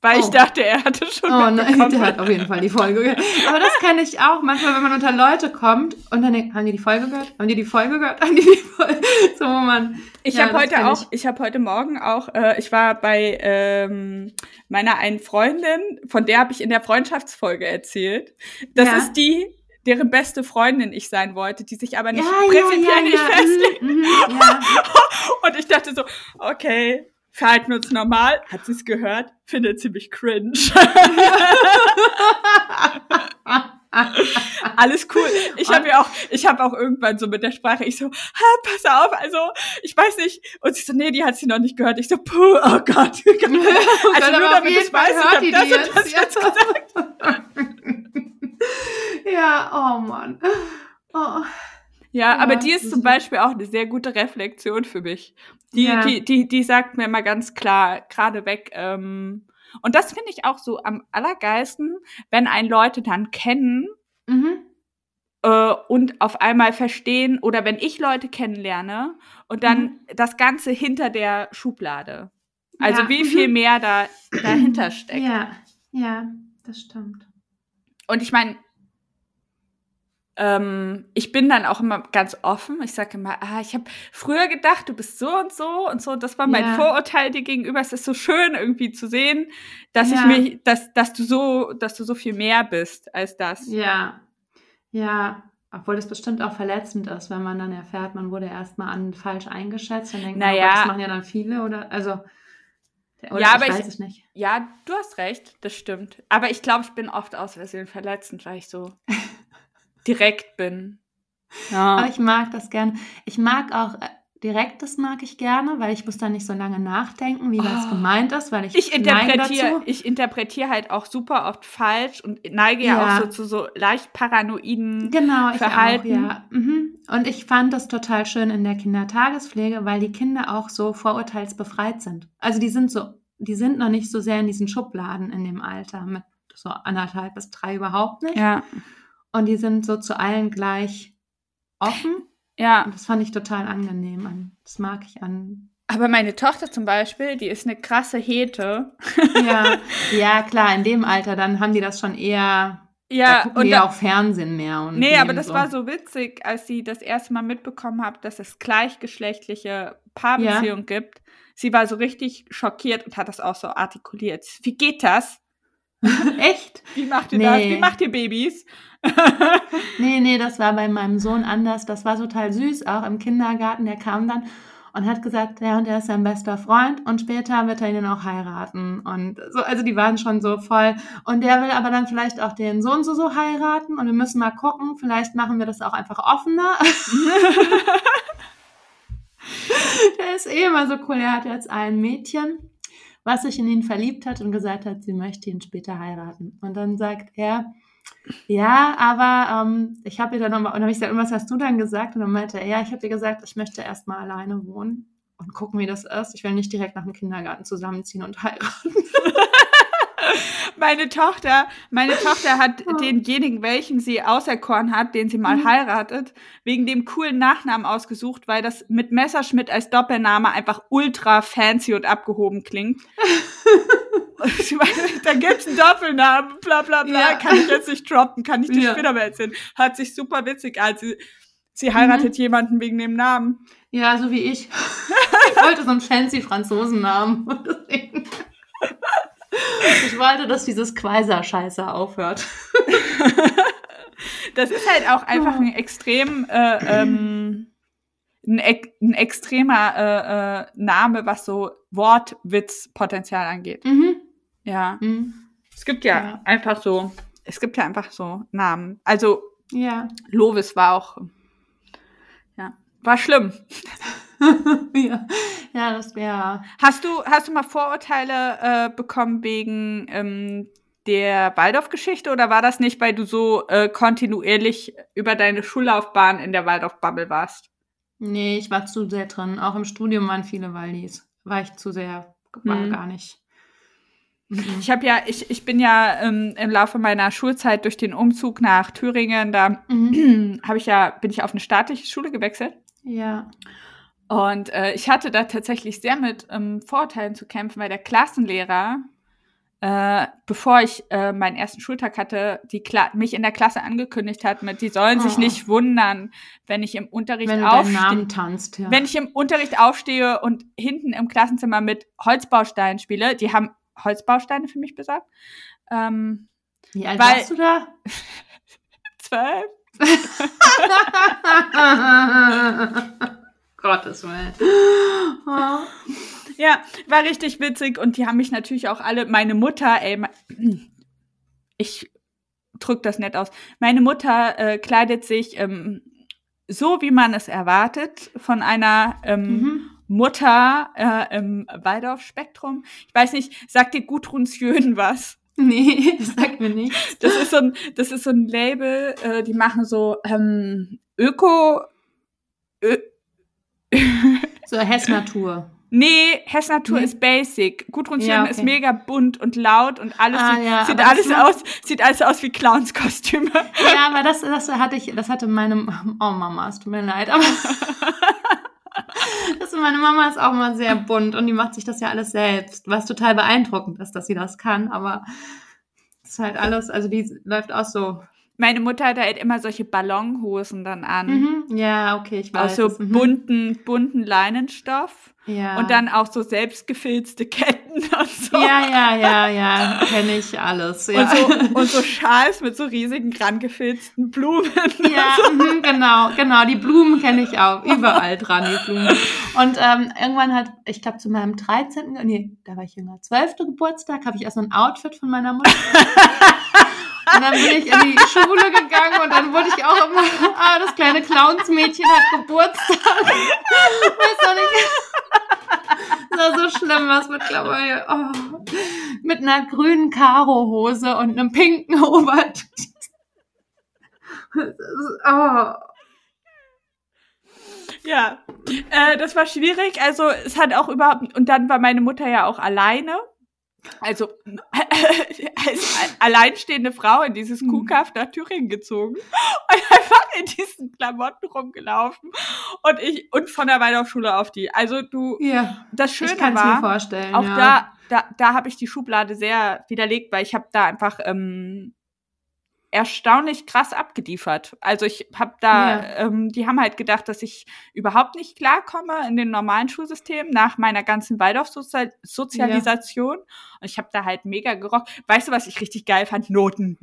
Weil ich
Oh.
dachte, er hatte schon
Oh nein, der hat auf jeden Fall die Folge gehört. Aber das kenne ich auch manchmal, wenn man unter Leute kommt und dann denkt, haben die die Folge gehört? Haben die die Folge gehört? Haben die die Folge? So, wo man.
Ich
Ja,
habe heute auch, ich, habe heute Morgen auch, äh, ich war bei ähm, meiner einen Freundin, von der habe ich in der Freundschaftsfolge erzählt. Das
Ja.
ist die, deren beste Freundin ich sein wollte, die sich aber nicht
Ja,
prinzipiell
ja, ja,
nicht
ja.
festlegt.
Mhm, mhm, ja.
Und ich dachte so, okay, verhalten uns normal. Hat sie es gehört? Findet ziemlich cringe. Alles cool. Ich habe ja auch, ich habe auch irgendwann so mit der Sprache, ich so, ha, pass auf, also ich weiß nicht. Und sie so, nee, die hat sie noch nicht gehört. Ich so, puh, oh Gott. also
Gott,
nur damit ich weiß, ich
die
habe das und das
jetzt.
jetzt gesagt.
ja, oh Mann. Oh.
Ja,
Ja,
aber die ist zum. Beispiel auch eine sehr gute Reflexion für mich. Die,
Ja.
die, die, die sagt mir immer ganz klar, gerade weg, ähm, und das finde ich auch so am allergeilsten, wenn ein Leute dann kennen
Mhm.
äh, und auf einmal verstehen oder wenn ich Leute kennenlerne und dann
Mhm.
das Ganze hinter der Schublade. Also
Ja,
wie
mhm.
viel mehr da dahinter steckt.
Ja, ja, das stimmt.
Und ich meine, ähm, ich bin dann auch immer ganz offen. Ich sage immer, ah, ich habe früher gedacht, du bist so und so und so. Das war mein
Ja.
Vorurteil dir gegenüber. Es ist so schön irgendwie zu sehen, dass ich
Ja.
mich, dass, dass du so, dass du so viel mehr bist als das.
Ja, ja. Obwohl das bestimmt auch verletzend ist, wenn man dann erfährt, man wurde erstmal an falsch eingeschätzt. Dann denkt
Naja.
oh das machen ja dann viele oder also. Oder
Ja, aber
ich
ich-
weiß es nicht.
Ja, du hast recht, das stimmt. Aber ich glaube, ich bin oft aus Versehen verletzend, weil ich so direkt bin.
Aber
Ja.
ich mag das gerne. Ich mag auch äh, Direktes mag ich gerne, weil ich muss da nicht so lange nachdenken, wie das
Oh.
gemeint ist, weil ich,
Ich interpretiere, ich interpretiere halt auch super oft falsch und neige ja,
Ja.
auch so zu so leicht paranoiden.
Genau, ich
Verhalten.
auch, ja. Mhm. Und ich fand das total schön in der Kindertagespflege, weil die Kinder auch so vorurteilsbefreit sind. Also die sind so, die sind noch nicht so sehr in diesen Schubladen in dem Alter mit so anderthalb bis drei überhaupt nicht.
Ja.
Und die sind so zu allen gleich offen.
Ja.
Und das fand ich total angenehm. an. Das mag ich an.
Aber meine Tochter zum Beispiel, die ist eine krasse Hete.
Ja, ja, klar, in dem Alter, dann haben die das schon eher. da
Ja,
gucken
und
die
da,
ja auch Fernsehen mehr. Und
nee, aber das war so witzig, als sie das erste Mal mitbekommen hat, dass es gleichgeschlechtliche Paarbeziehungen gibt. Sie war so richtig schockiert und hat das auch so artikuliert. Wie geht das?
Echt?
Wie macht ihr
Nee.
das? Wie macht ihr Babys?
Nee, nee, das war bei meinem Sohn anders. Das war total süß, auch im Kindergarten. Der kam dann und hat gesagt, ja, und er ist sein bester Freund und später wird er ihn auch heiraten. Und so, also die waren schon so voll. Und der will aber dann vielleicht auch den Sohn so so heiraten und wir müssen mal gucken, vielleicht machen wir das auch einfach offener. der ist eh immer so cool. Er hat jetzt ein Mädchen, was sich in ihn verliebt hat und gesagt hat, sie möchte ihn später heiraten. Und dann sagt er, ja, aber ähm, ich habe ihr dann nochmal, und dann habe ich gesagt, was hast du dann gesagt? Und dann meinte er, ja, ich habe ihr gesagt, ich möchte erstmal alleine wohnen. und gucken, wie das ist. Ich will nicht direkt nach dem Kindergarten zusammenziehen und heiraten.
Meine Tochter, meine Tochter hat denjenigen, welchen sie auserkoren hat, den sie mal
Mhm.
heiratet, wegen dem coolen Nachnamen ausgesucht, weil das mit Messerschmidt als Doppelname einfach ultra fancy und abgehoben klingt. Da gibt's einen Doppelnamen, bla bla bla,
Ja.
kann ich jetzt nicht droppen, kann ich dir
Ja.
später mal erzählen. Hat sich super witzig an. Sie, sie heiratet
Mhm.
jemanden wegen dem Namen.
Ja, so wie ich. Ich wollte so einen fancy Franzosennamen. Ich wollte, dass dieses Quaiser-Scheiße aufhört.
Das ist halt auch einfach ein extrem, äh, ähm, ein, ein extremer äh, äh, Name, was so Wortwitzpotenzial angeht.
Mhm.
Ja.
Mhm.
Es gibt ja,
Ja.
einfach so, es gibt ja einfach so Namen. Also
Ja.
Lovis war auch, ja, war schlimm.
ja. Ja, das wäre.
Hast du, hast du mal Vorurteile äh, bekommen wegen ähm, der Waldorf-Geschichte oder war das nicht, weil du so äh, kontinuierlich über deine Schullaufbahn in der Waldorf-Bubble warst?
Nee, ich war zu sehr drin. Auch im Studium waren viele Waldis. War ich zu sehr, war
Mhm.
gar nicht. Mhm.
Ich habe ja, ich, ich bin ja ähm, im Laufe meiner Schulzeit durch den Umzug nach Thüringen, da
Mhm.
habe ich ja, bin ich auf eine staatliche Schule gewechselt.
Ja.
Und äh, ich hatte da tatsächlich sehr mit ähm, Vorurteilen zu kämpfen, weil der Klassenlehrer, äh, bevor ich äh, meinen ersten Schultag hatte, die Kla mich in der Klasse angekündigt hat mit, die sollen sich
Oh.
nicht wundern, wenn ich im Unterricht
Wenn
aufstehe.
Tanzt, ja.
Wenn ich im Unterricht aufstehe und hinten im Klassenzimmer mit Holzbausteinen spiele, die haben Holzbausteine für mich besorgt. Ähm,
Wie alt
weil-
warst du da?
zwölf.
Gottes Willen.
Ja, war richtig witzig und die haben mich natürlich auch alle, meine Mutter, ey, ich drück das nett aus. Meine Mutter äh, kleidet sich ähm, so, wie man es erwartet von einer ähm,
Mhm.
Mutter äh, im Waldorf-Spektrum. Ich weiß nicht, sagt dir Gudrun Sjön was?
Nee, das sagt mir nichts.
Das ist so ein, das ist so ein Label, äh, die machen so ähm, Öko. Ö
So Hess Natur.
Nee, Hess Natur
Nee?
ist basic. Gudrun
Ja,
Schön
okay.
ist mega bunt und laut und alles
Ah,
sieht,
ja,
sieht alles aus, sieht alles aus wie Clownskostüme.
Ja, aber das, das hatte ich, das hatte meine, oh Mama, es tut mir leid, aber das, meine Mama ist auch mal sehr bunt und die macht sich das ja alles selbst, was total beeindruckend ist, dass sie das kann, aber ist halt alles, also die läuft auch so.
Meine Mutter hat halt immer solche Ballonhosen dann an.
Mhm. Ja, okay, ich weiß.
Aus so
mhm.
bunten, bunten Leinenstoff.
Ja.
Und dann auch so selbstgefilzte Ketten und so.
Ja, ja, ja, ja, kenne ich alles. Ja.
Und, so, und so Schals mit so riesigen, rangefilzten Blumen.
Ja, mhm, genau, genau. Die Blumen kenne ich auch. Überall dran, die Blumen. Und ähm, irgendwann hat, ich glaube, zu meinem 13., Ge- nee, da war ich jünger, 12. Geburtstag, habe ich erst so ein Outfit von meiner Mutter. Und dann bin ich in die Schule gegangen und dann wurde ich auch immer, ah, das kleine Clownsmädchen hat Geburtstag. Weiß auch nicht. Das war so schlimm, was mittlerweile. Oh. Mit einer grünen Karohose und einem pinken ist- Oh.
Ja, äh, das war schwierig. Also es hat auch überhaupt und dann war meine Mutter ja auch alleine. Also als alleinstehende Frau in dieses
Mhm.
Kuhkaff nach Thüringen gezogen und einfach in diesen Klamotten rumgelaufen und ich und von der Waldorfschule auf die. Also du,
Ja,
das
ich
Schöne
kann es mir
war,
vorstellen.
auch
ja.
da, da, da habe ich die Schublade sehr widerlegt, weil ich habe da einfach ähm, erstaunlich krass abgeliefert. Also ich habe da,
Ja.
ähm, die haben halt gedacht, dass ich überhaupt nicht klarkomme in dem normalen Schulsystem nach meiner ganzen Waldorf-Sozialisation. Und ich habe da halt mega gerockt. Weißt du, was ich richtig geil fand? Noten.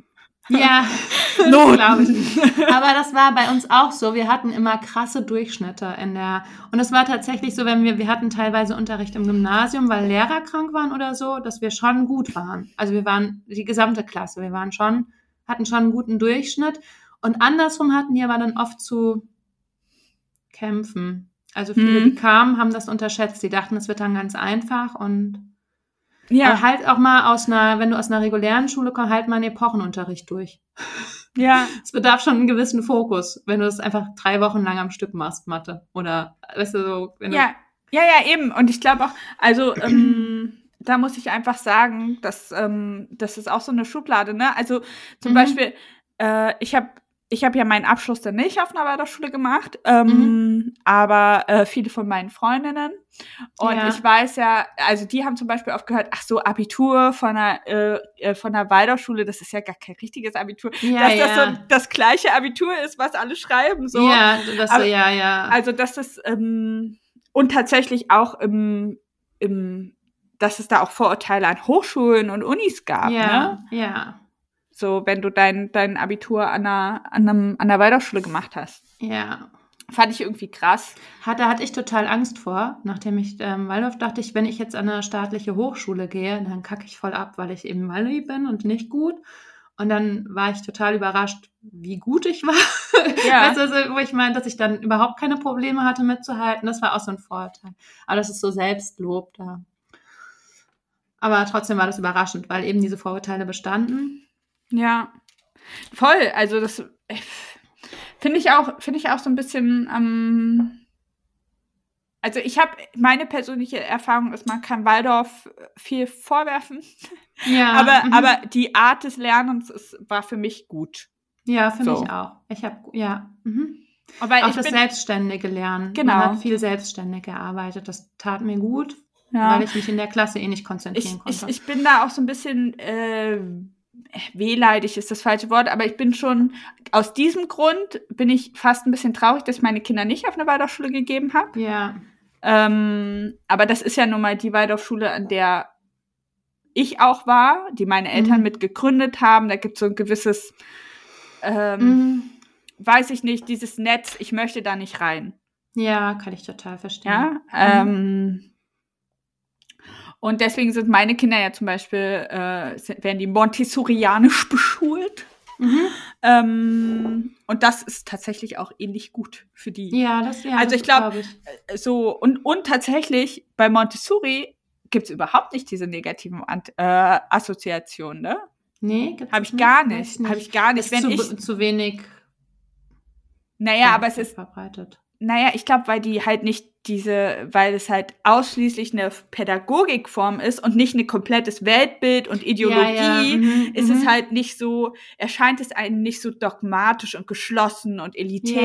Ja,
Noten.
glaube ich. Aber das war bei uns auch so. Wir hatten immer krasse Durchschnitte in der. Und es war tatsächlich so, wenn wir, wir hatten teilweise Unterricht im Gymnasium, weil Lehrer krank waren oder so, dass wir schon gut waren. Also wir waren die gesamte Klasse. Wir waren schon, hatten schon einen guten Durchschnitt. Und andersrum hatten die aber dann oft zu kämpfen. Also viele,
Mhm.
die kamen, haben das unterschätzt. Die dachten, es wird dann ganz einfach und
Ja,
halt auch mal aus einer, wenn du aus einer regulären Schule kommst, halt mal einen Epochenunterricht durch.
ja.
Es bedarf schon einen gewissen Fokus, wenn du das einfach drei Wochen lang am Stück machst, Mathe. Oder, weißt du, so, wenn
Ja, Ja, ja, eben. Und ich glaube auch, also ähm, da muss ich einfach sagen, dass ähm, das ist auch so eine Schublade, ne? Also zum
Mhm.
Beispiel, äh, ich habe ich hab ja meinen Abschluss dann nicht auf einer Waldorfschule gemacht, ähm, aber äh, viele von meinen Freundinnen. Und
Ja.
ich weiß ja, also die haben zum Beispiel oft gehört, ach so, Abitur von einer, äh, äh, von einer Waldorfschule, das ist ja gar kein richtiges Abitur.
Ja,
dass das
ja.
so das gleiche Abitur ist, was alle schreiben. So.
Ja, das,
Aber-
ja, ja.
Also, dass das, ähm, und tatsächlich auch im, im, dass es da auch Vorurteile an Hochschulen und Unis gab,
ja,
ne?
ja,
So, wenn du dein, dein Abitur an einer, an, einem, an einer Waldorfschule gemacht hast.
ja.
Fand ich irgendwie krass.
Hat, da hatte ich total Angst vor. Nachdem ich ähm, Waldorf dachte ich, wenn ich jetzt an eine staatliche Hochschule gehe, dann kacke ich voll ab, weil ich eben Walli bin und nicht gut. Und dann war ich total überrascht, wie gut ich war.
Ja.
Weißt du, also, wo ich meine, dass ich dann überhaupt keine Probleme hatte mitzuhalten. Das war auch so ein Vorteil. Aber das ist so Selbstlob da. Aber trotzdem war das überraschend, weil eben diese Vorurteile bestanden.
Ja. Voll. Also, das äh, finde ich auch, finde ich auch so ein bisschen, ähm, also ich habe meine persönliche Erfahrung ist, man kann Waldorf viel vorwerfen,
Ja,
aber,
mhm.
aber die Art des Lernens ist, war für mich gut.
ja, finde
so.
ich auch. Ich habe ja. Mhm.
Aber
auch das
bin,
selbstständige Lernen.
Genau.
Man hat viel selbstständig gearbeitet. Das tat mir gut,
ja,
weil ich mich in der Klasse eh nicht
ich,
konzentrieren
ich,
konnte.
ich bin da auch so ein bisschen äh, wehleidig ist das falsche Wort, aber ich bin schon aus diesem Grund bin ich fast ein bisschen traurig, dass ich meine Kinder nicht auf eine Waldorfschule gegeben habe.
ja,
Ähm, aber das ist ja nun mal die Waldorfschule, an der ich auch war, die meine Eltern
Mhm.
mit gegründet haben. Da gibt es so ein gewisses, ähm,
mhm.
weiß ich nicht, dieses Netz, ich möchte da nicht rein.
ja, kann ich total verstehen.
Ja. Ähm, und deswegen sind meine Kinder ja zum Beispiel, äh, sind, werden die Montessorianisch beschult.
Mhm.
Ähm, und das ist tatsächlich auch ähnlich gut für die.
Ja, das ja.
Also ich glaub,
glaub ich.
so und, und tatsächlich bei Montessori gibt es überhaupt nicht diese negativen Ant äh, Assoziationen, ne?
Nee,
Habe ich
nicht?
gar nicht. Habe ich gar nicht.
Ist
Wenn
zu,
ich,
zu wenig
naja, aber es ist,
verbreitet.
Naja, ich glaube, weil die halt nicht diese, weil es halt ausschließlich eine Pädagogikform ist und nicht ein komplettes Weltbild und Ideologie,
Ja, ja, mhm,
ist
mhm.
es halt nicht so, erscheint es einem nicht so dogmatisch und geschlossen und elitär.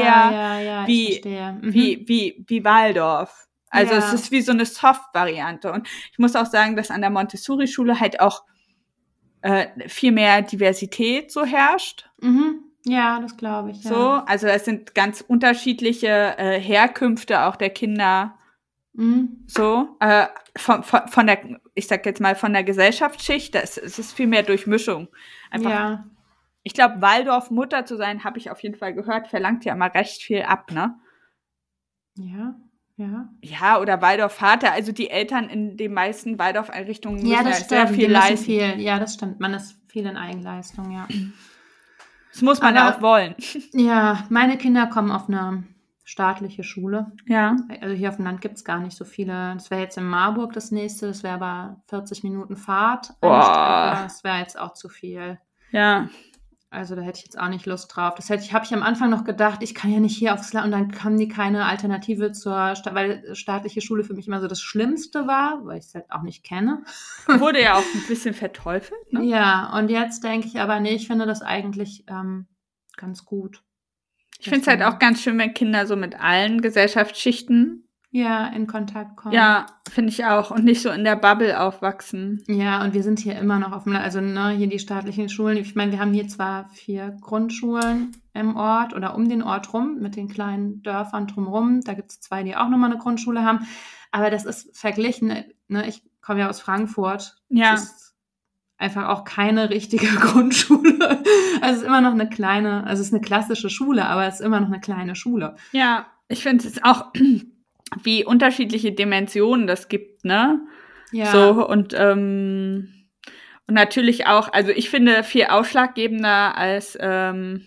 ja,
wie-.
Mhm.
wie, wie, wie Waldorf. Also es ist wie so eine Soft-Variante. Und ich muss auch sagen, dass an der Montessori-Schule halt auch äh, viel mehr Diversität so herrscht.
Mhm. Ja, das glaube ich. Ja.
So, also es sind ganz unterschiedliche äh, Herkünfte auch der Kinder.
Mhm.
So, äh, von, von, von der, ich sag jetzt mal, von der Gesellschaftsschicht, das, es ist viel mehr Durchmischung. Einfach,
Ja.
ich glaube, Waldorf Mutter zu sein, habe ich auf jeden Fall gehört, verlangt ja immer recht viel ab, ne?
Ja. Ja.
Ja, oder Waldorf Vater, also die Eltern in den meisten Waldorf-Einrichtungen müssen
Ja,
ja,
das
sehr viel
müssen
leisten.
viel. Ja, das stimmt. Man ist viel in Eigenleistung, ja.
Das muss man ja
Aber-
auch wollen.
Ja, meine Kinder kommen auf eine staatliche Schule.
Ja.
Also hier auf dem Land gibt es gar nicht so viele. Das wäre jetzt in Marburg das nächste, das wäre aber 40 Minuten Fahrt.
Boah.
Das wäre jetzt auch zu viel.
Ja.
Also da hätte ich jetzt auch nicht Lust drauf. Das hätte ich, habe ich am Anfang noch gedacht, ich kann ja nicht hier aufs Land und dann haben die keine Alternative zur, Sta weil staatliche Schule für mich immer so das Schlimmste war, weil ich es halt auch nicht kenne.
Wurde ja auch ein bisschen verteufelt. Ne?
Ja, und jetzt denke ich aber, nee, ich finde das eigentlich ähm, ganz gut.
Ich finde es halt auch ganz schön, wenn Kinder so mit allen Gesellschaftsschichten,
Ja, in Kontakt kommen.
ja, finde ich auch, und nicht so in der Bubble aufwachsen.
Ja, und wir sind hier immer noch auf dem, La- also ne, hier die staatlichen Schulen. Ich meine, wir haben hier zwar vier Grundschulen im Ort oder um den Ort rum, mit den kleinen Dörfern drumherum. Da gibt es zwei, die auch nochmal eine Grundschule haben. Aber das ist verglichen, ne, ich komme ja aus Frankfurt.
Ja.
Das ist einfach auch keine richtige Grundschule. Also es ist immer noch eine kleine, also es ist eine klassische Schule, aber es ist immer noch eine kleine Schule.
Ja, ich finde es auch, wie unterschiedliche Dimensionen das gibt, ne?
Ja.
So, und, ähm, und natürlich auch, also ich finde viel ausschlaggebender als ähm,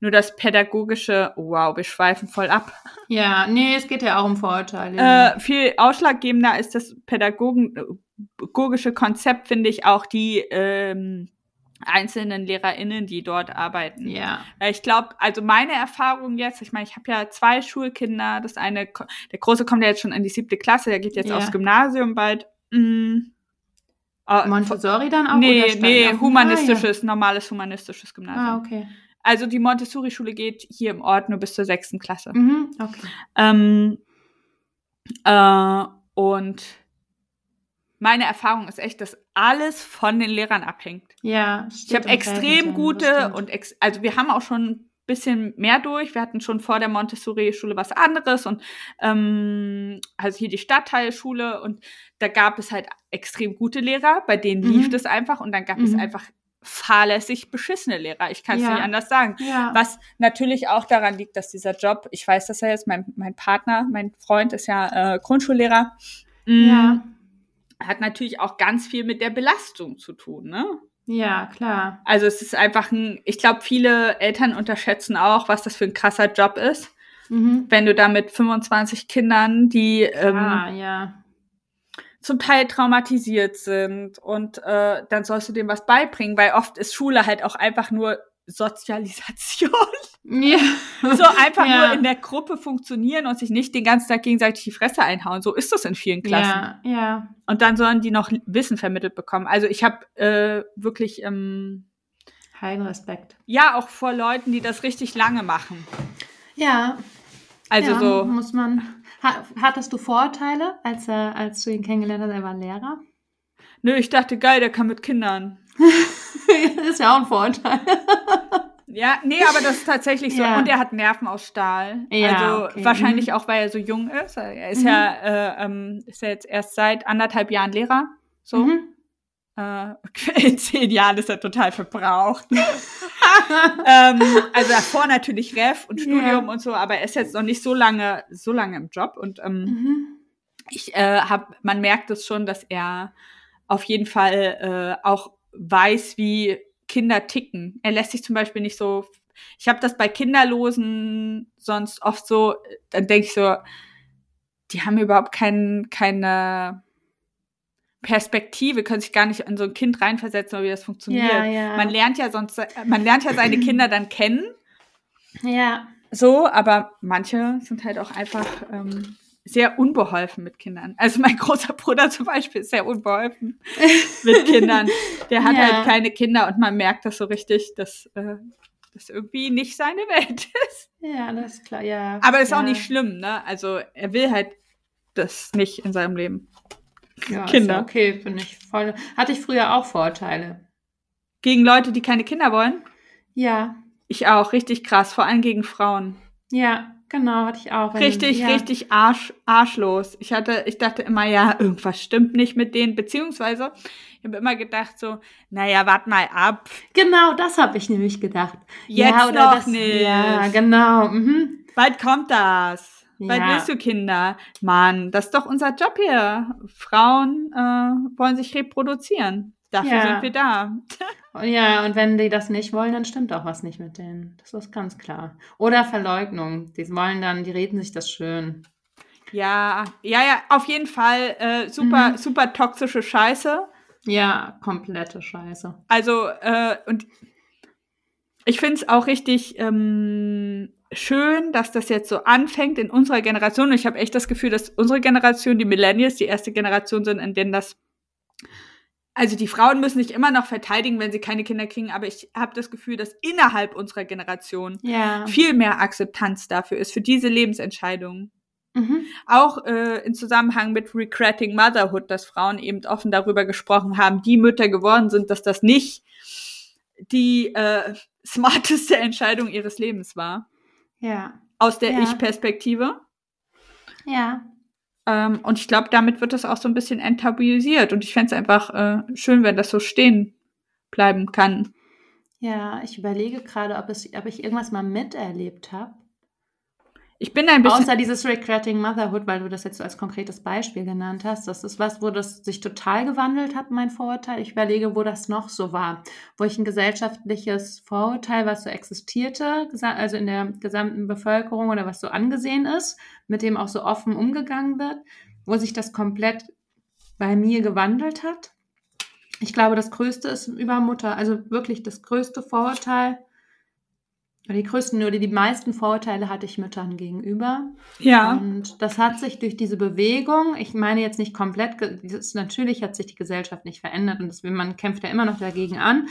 nur das pädagogische, wow, wir schweifen voll ab.
Ja, nee, es geht ja auch um Vorurteile.
Äh, viel ausschlaggebender ist das pädagogische Konzept, finde ich auch die, ähm, einzelnen LehrerInnen, die dort arbeiten.
Ja.
Weil Ich glaube, also meine Erfahrung jetzt, ich meine, ich habe ja zwei Schulkinder. Das eine, der Große kommt ja jetzt schon in die siebte Klasse, der geht jetzt
Ja.
aufs Gymnasium bald. Mm. Äh,
Montessori dann auch?
nee, nee,
Ah,
humanistisches, normales humanistisches
ja.
Gymnasium.
Ah, okay.
Also die Montessori-Schule geht hier im Ort nur bis zur sechsten Klasse.
Mhm, okay.
Ähm, äh, und meine Erfahrung ist echt, dass alles von den Lehrern abhängt.
Ja,
Ich habe extrem gute und ex also wir haben auch schon ein bisschen mehr durch. Wir hatten schon vor der Montessori-Schule was anderes und ähm, also hier die Stadtteilschule und da gab es halt extrem gute Lehrer, bei denen lief
Mhm.
das einfach und dann gab es
Mhm.
einfach fahrlässig beschissene Lehrer. Ich kann es
Ja.
nicht anders sagen.
Ja.
Was natürlich auch daran liegt, dass dieser Job, ich weiß das ja jetzt, mein, mein Partner, mein Freund ist ja äh, Grundschullehrer, mm,
ja.
Hat natürlich auch ganz viel mit der Belastung zu tun, ne?
Ja, klar.
Also es ist einfach ein, ich glaube, viele Eltern unterschätzen auch, was das für ein krasser Job ist,
Mhm.
wenn du da mit 25 Kindern, die ähm,
ah, ja.
zum Teil traumatisiert sind und äh, dann sollst du dem was beibringen, weil oft ist Schule halt auch einfach nur Sozialisation.
Ja.
So einfach
Ja.
nur in der Gruppe funktionieren und sich nicht den ganzen Tag gegenseitig die Fresse einhauen. So ist das in vielen Klassen.
Ja, ja.
Und dann sollen die noch Wissen vermittelt bekommen. Also ich habe äh, wirklich, ähm,
Heiligen Respekt.
ja, auch vor Leuten, die das richtig lange machen.
Ja.
Also
ja,
so,
muss man. Ha hattest du Vorurteile, als, er, als du ihn kennengelernt hast, er war Lehrer?
nö, ich dachte, geil, der kann mit Kindern.
Das ist ja auch ein Vorurteil.
Ja, nee, aber das ist tatsächlich so.
Ja.
Und er hat Nerven aus Stahl.
Ja,
also
okay.
wahrscheinlich
Mhm.
auch, weil er so jung ist. Er ist
Mhm.
ja, äh, ähm, ist ja jetzt erst seit anderthalb Jahren Lehrer. So.
Mhm.
Äh, in zehn Jahren ist er total verbraucht. ähm, also davor natürlich Ref und Studium
Ja.
und so, aber er ist jetzt noch nicht so lange, so lange im Job. Und ähm,
Mhm.
ich äh, habe, man merkt es schon, dass er auf jeden Fall äh, auch weiß, wie Kinder ticken. Er lässt sich zum Beispiel nicht so. Ich habe das bei Kinderlosen sonst oft so, dann denke ich so, die haben überhaupt kein, keine Perspektive, können sich gar nicht in so ein Kind reinversetzen, oder wie das funktioniert.
Ja, ja.
Man lernt ja sonst, man lernt ja seine Kinder dann kennen,
Ja.
so, aber manche sind halt auch einfach ähm, sehr unbeholfen mit Kindern. Also mein großer Bruder zum Beispiel ist sehr unbeholfen mit Kindern. Der hat
Ja.
halt keine Kinder und man merkt das so richtig, dass äh, das irgendwie nicht seine Welt ist.
Ja, das ist klar, ja.
Aber ist
ja.
auch nicht schlimm, ne? Also er will halt das nicht in seinem Leben.
ja,
Kinder.
ja okay, finde ich voll. Hatte ich früher auch Vorurteile.
Gegen Leute, die keine Kinder wollen?
Ja.
Ich auch, richtig krass, vor allem gegen Frauen.
Ja, genau, hatte ich auch.
Richtig,
ja.
richtig arsch, arschlos. Ich hatte, ich dachte immer, ja, irgendwas stimmt nicht mit denen, beziehungsweise ich habe immer gedacht so, naja, wart mal ab.
Genau, das habe ich nämlich gedacht.
Jetzt
ja, oder
noch
das,
nicht.
Ja, genau. Mhm.
Bald kommt das. Bald
Ja.
willst du Kinder. Mann, das ist doch unser Job hier. Frauen äh, wollen sich reproduzieren. Dafür
Ja.
sind wir da.
Ja, und wenn die das nicht wollen, dann stimmt auch was nicht mit denen. Das ist ganz klar. Oder Verleugnung. Die wollen dann, die reden sich das schön.
Ja, ja, ja, auf jeden Fall äh, super,
Mhm.
super toxische Scheiße.
Ja, komplette Scheiße.
Also, äh, und ich finde es auch richtig ähm, schön, dass das jetzt so anfängt in unserer Generation. Und ich habe echt das Gefühl, dass unsere Generation, die Millennials, die erste Generation sind, in denen das. Also die Frauen müssen sich immer noch verteidigen, wenn sie keine Kinder kriegen, aber ich habe das Gefühl, dass innerhalb unserer Generation
Ja.
viel mehr Akzeptanz dafür ist, für diese Lebensentscheidungen.
Mhm.
Auch äh, in Zusammenhang mit Regretting Motherhood, dass Frauen eben offen darüber gesprochen haben, die Mütter geworden sind, dass das nicht die äh, smarteste Entscheidung ihres Lebens war.
Ja.
Aus der
Ja.
Ich-Perspektive.
Ja.
Ähm, und ich glaube, damit wird das auch so ein bisschen enttabuisiert. Und ich fände es einfach äh, schön, wenn das so stehen bleiben kann.
Ja, ich überlege gerade, ob, ob ich irgendwas mal miterlebt habe.
Ich bin ein bisschen.
Außer dieses Regretting Motherhood, weil du das jetzt so als konkretes Beispiel genannt hast. Das ist was, wo das sich total gewandelt hat, mein Vorurteil. Ich überlege, wo das noch so war. Wo ich ein gesellschaftliches Vorurteil, was so existierte, also in der gesamten Bevölkerung oder was so angesehen ist, mit dem auch so offen umgegangen wird, wo sich das komplett bei mir gewandelt hat. Ich glaube, das Größte ist über Mutter. Also wirklich das größte Vorurteil. Die größten oder die meisten Vorurteile hatte ich Müttern gegenüber.
Ja.
Und das hat sich durch diese Bewegung, ich meine jetzt nicht komplett, natürlich hat sich die Gesellschaft nicht verändert und das, man kämpft ja immer noch dagegen an.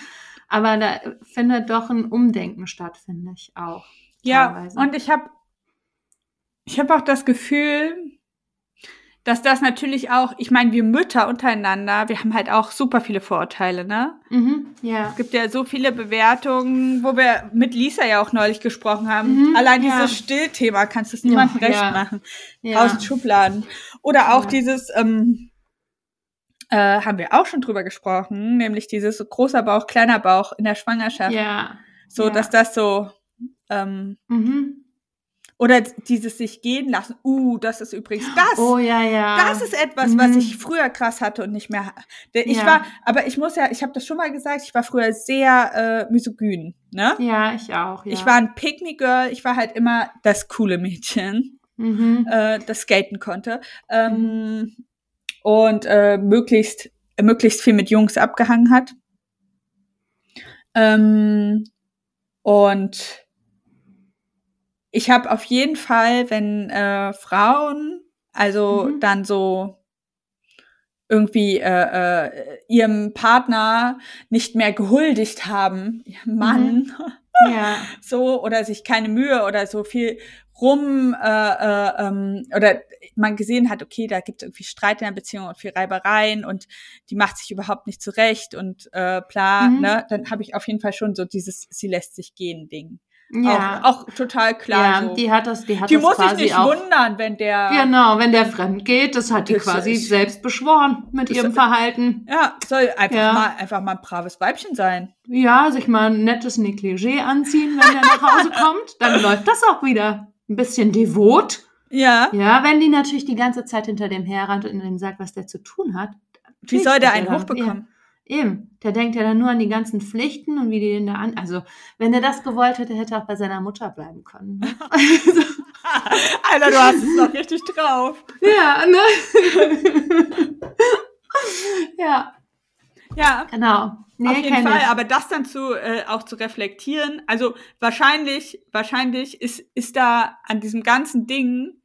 Aber da findet doch ein Umdenken statt, finde ich auch.
Ja,
teilweise.
und ich habe ich hab auch das Gefühl, dass das natürlich auch, ich meine, wir Mütter untereinander, wir haben halt auch super viele Vorurteile, ne?
Mhm, ja.
Es gibt ja so viele Bewertungen, wo wir mit Lisa ja auch neulich gesprochen haben.
Mhm,
Allein
ja.
dieses Stillthema kannst du es niemandem
Ja,
recht
ja.
machen.
ja.
Tausend Schubladen. Oder auch dieses, ähm, äh, haben wir auch schon drüber gesprochen, nämlich dieses großer Bauch, kleiner Bauch in der Schwangerschaft.
Ja.
So, dass das so, ähm,
Mhm.
Oder dieses sich gehen lassen. Uh, das ist übrigens das.
Oh ja, ja.
Das ist etwas, was
Mhm.
ich früher krass hatte und nicht mehr. Ich
Ja.
war, aber ich muss ja, ich habe das schon mal gesagt, ich war früher sehr äh, misogyn, ne?
Ja, ich auch. Ja.
Ich war ein Pick-me-Girl, ich war halt immer das coole Mädchen,
Mhm.
äh, das skaten konnte. Ähm, und äh, möglichst, möglichst viel mit Jungs abgehangen hat. Ähm, und ich habe auf jeden Fall, wenn äh, Frauen, also
Mhm.
dann so irgendwie äh, äh, ihrem Partner nicht mehr gehuldigt haben, ihrem Mann,
ja.
so oder sich keine Mühe oder so viel rum äh, äh, ähm, oder man gesehen hat, okay, da gibt es irgendwie Streit in der Beziehung und viel Reibereien und die macht sich überhaupt nicht zurecht und äh, bla,
Mhm.
ne, dann habe ich auf jeden Fall schon so dieses sie lässt sich gehen Ding.
Ja.
Auch, auch total klar.
ja,
so.
die hat das, die hat
die
das
muss sich nicht
auch.
wundern, wenn der
Genau, wenn der fremd geht, das hat die quasi
ist-
selbst beschworen mit ihrem Verhalten.
ja, soll einfach
Ja.
mal einfach mal ein braves Weibchen sein.
Ja, sich mal ein nettes Negligé anziehen, wenn der nach Hause kommt, dann läuft das auch wieder. Ein bisschen devot.
Ja.
Ja, wenn die natürlich die ganze Zeit hinter dem herrennt und ihm sagt, was der zu tun hat.
Wie soll der einen hochbekommen?
Eben. Der denkt ja dann nur an die ganzen Pflichten und wie die den da an. Also, wenn er das gewollt hätte, hätte er auch bei seiner Mutter bleiben können. Ne? Also,
Alter, du hast es doch richtig drauf.
ja, ne? ja,
Ja.
genau. Nee,
Auf jeden Fall,
ich.
aber das dann zu äh, auch zu reflektieren, also wahrscheinlich, wahrscheinlich ist ist da an diesem ganzen Ding,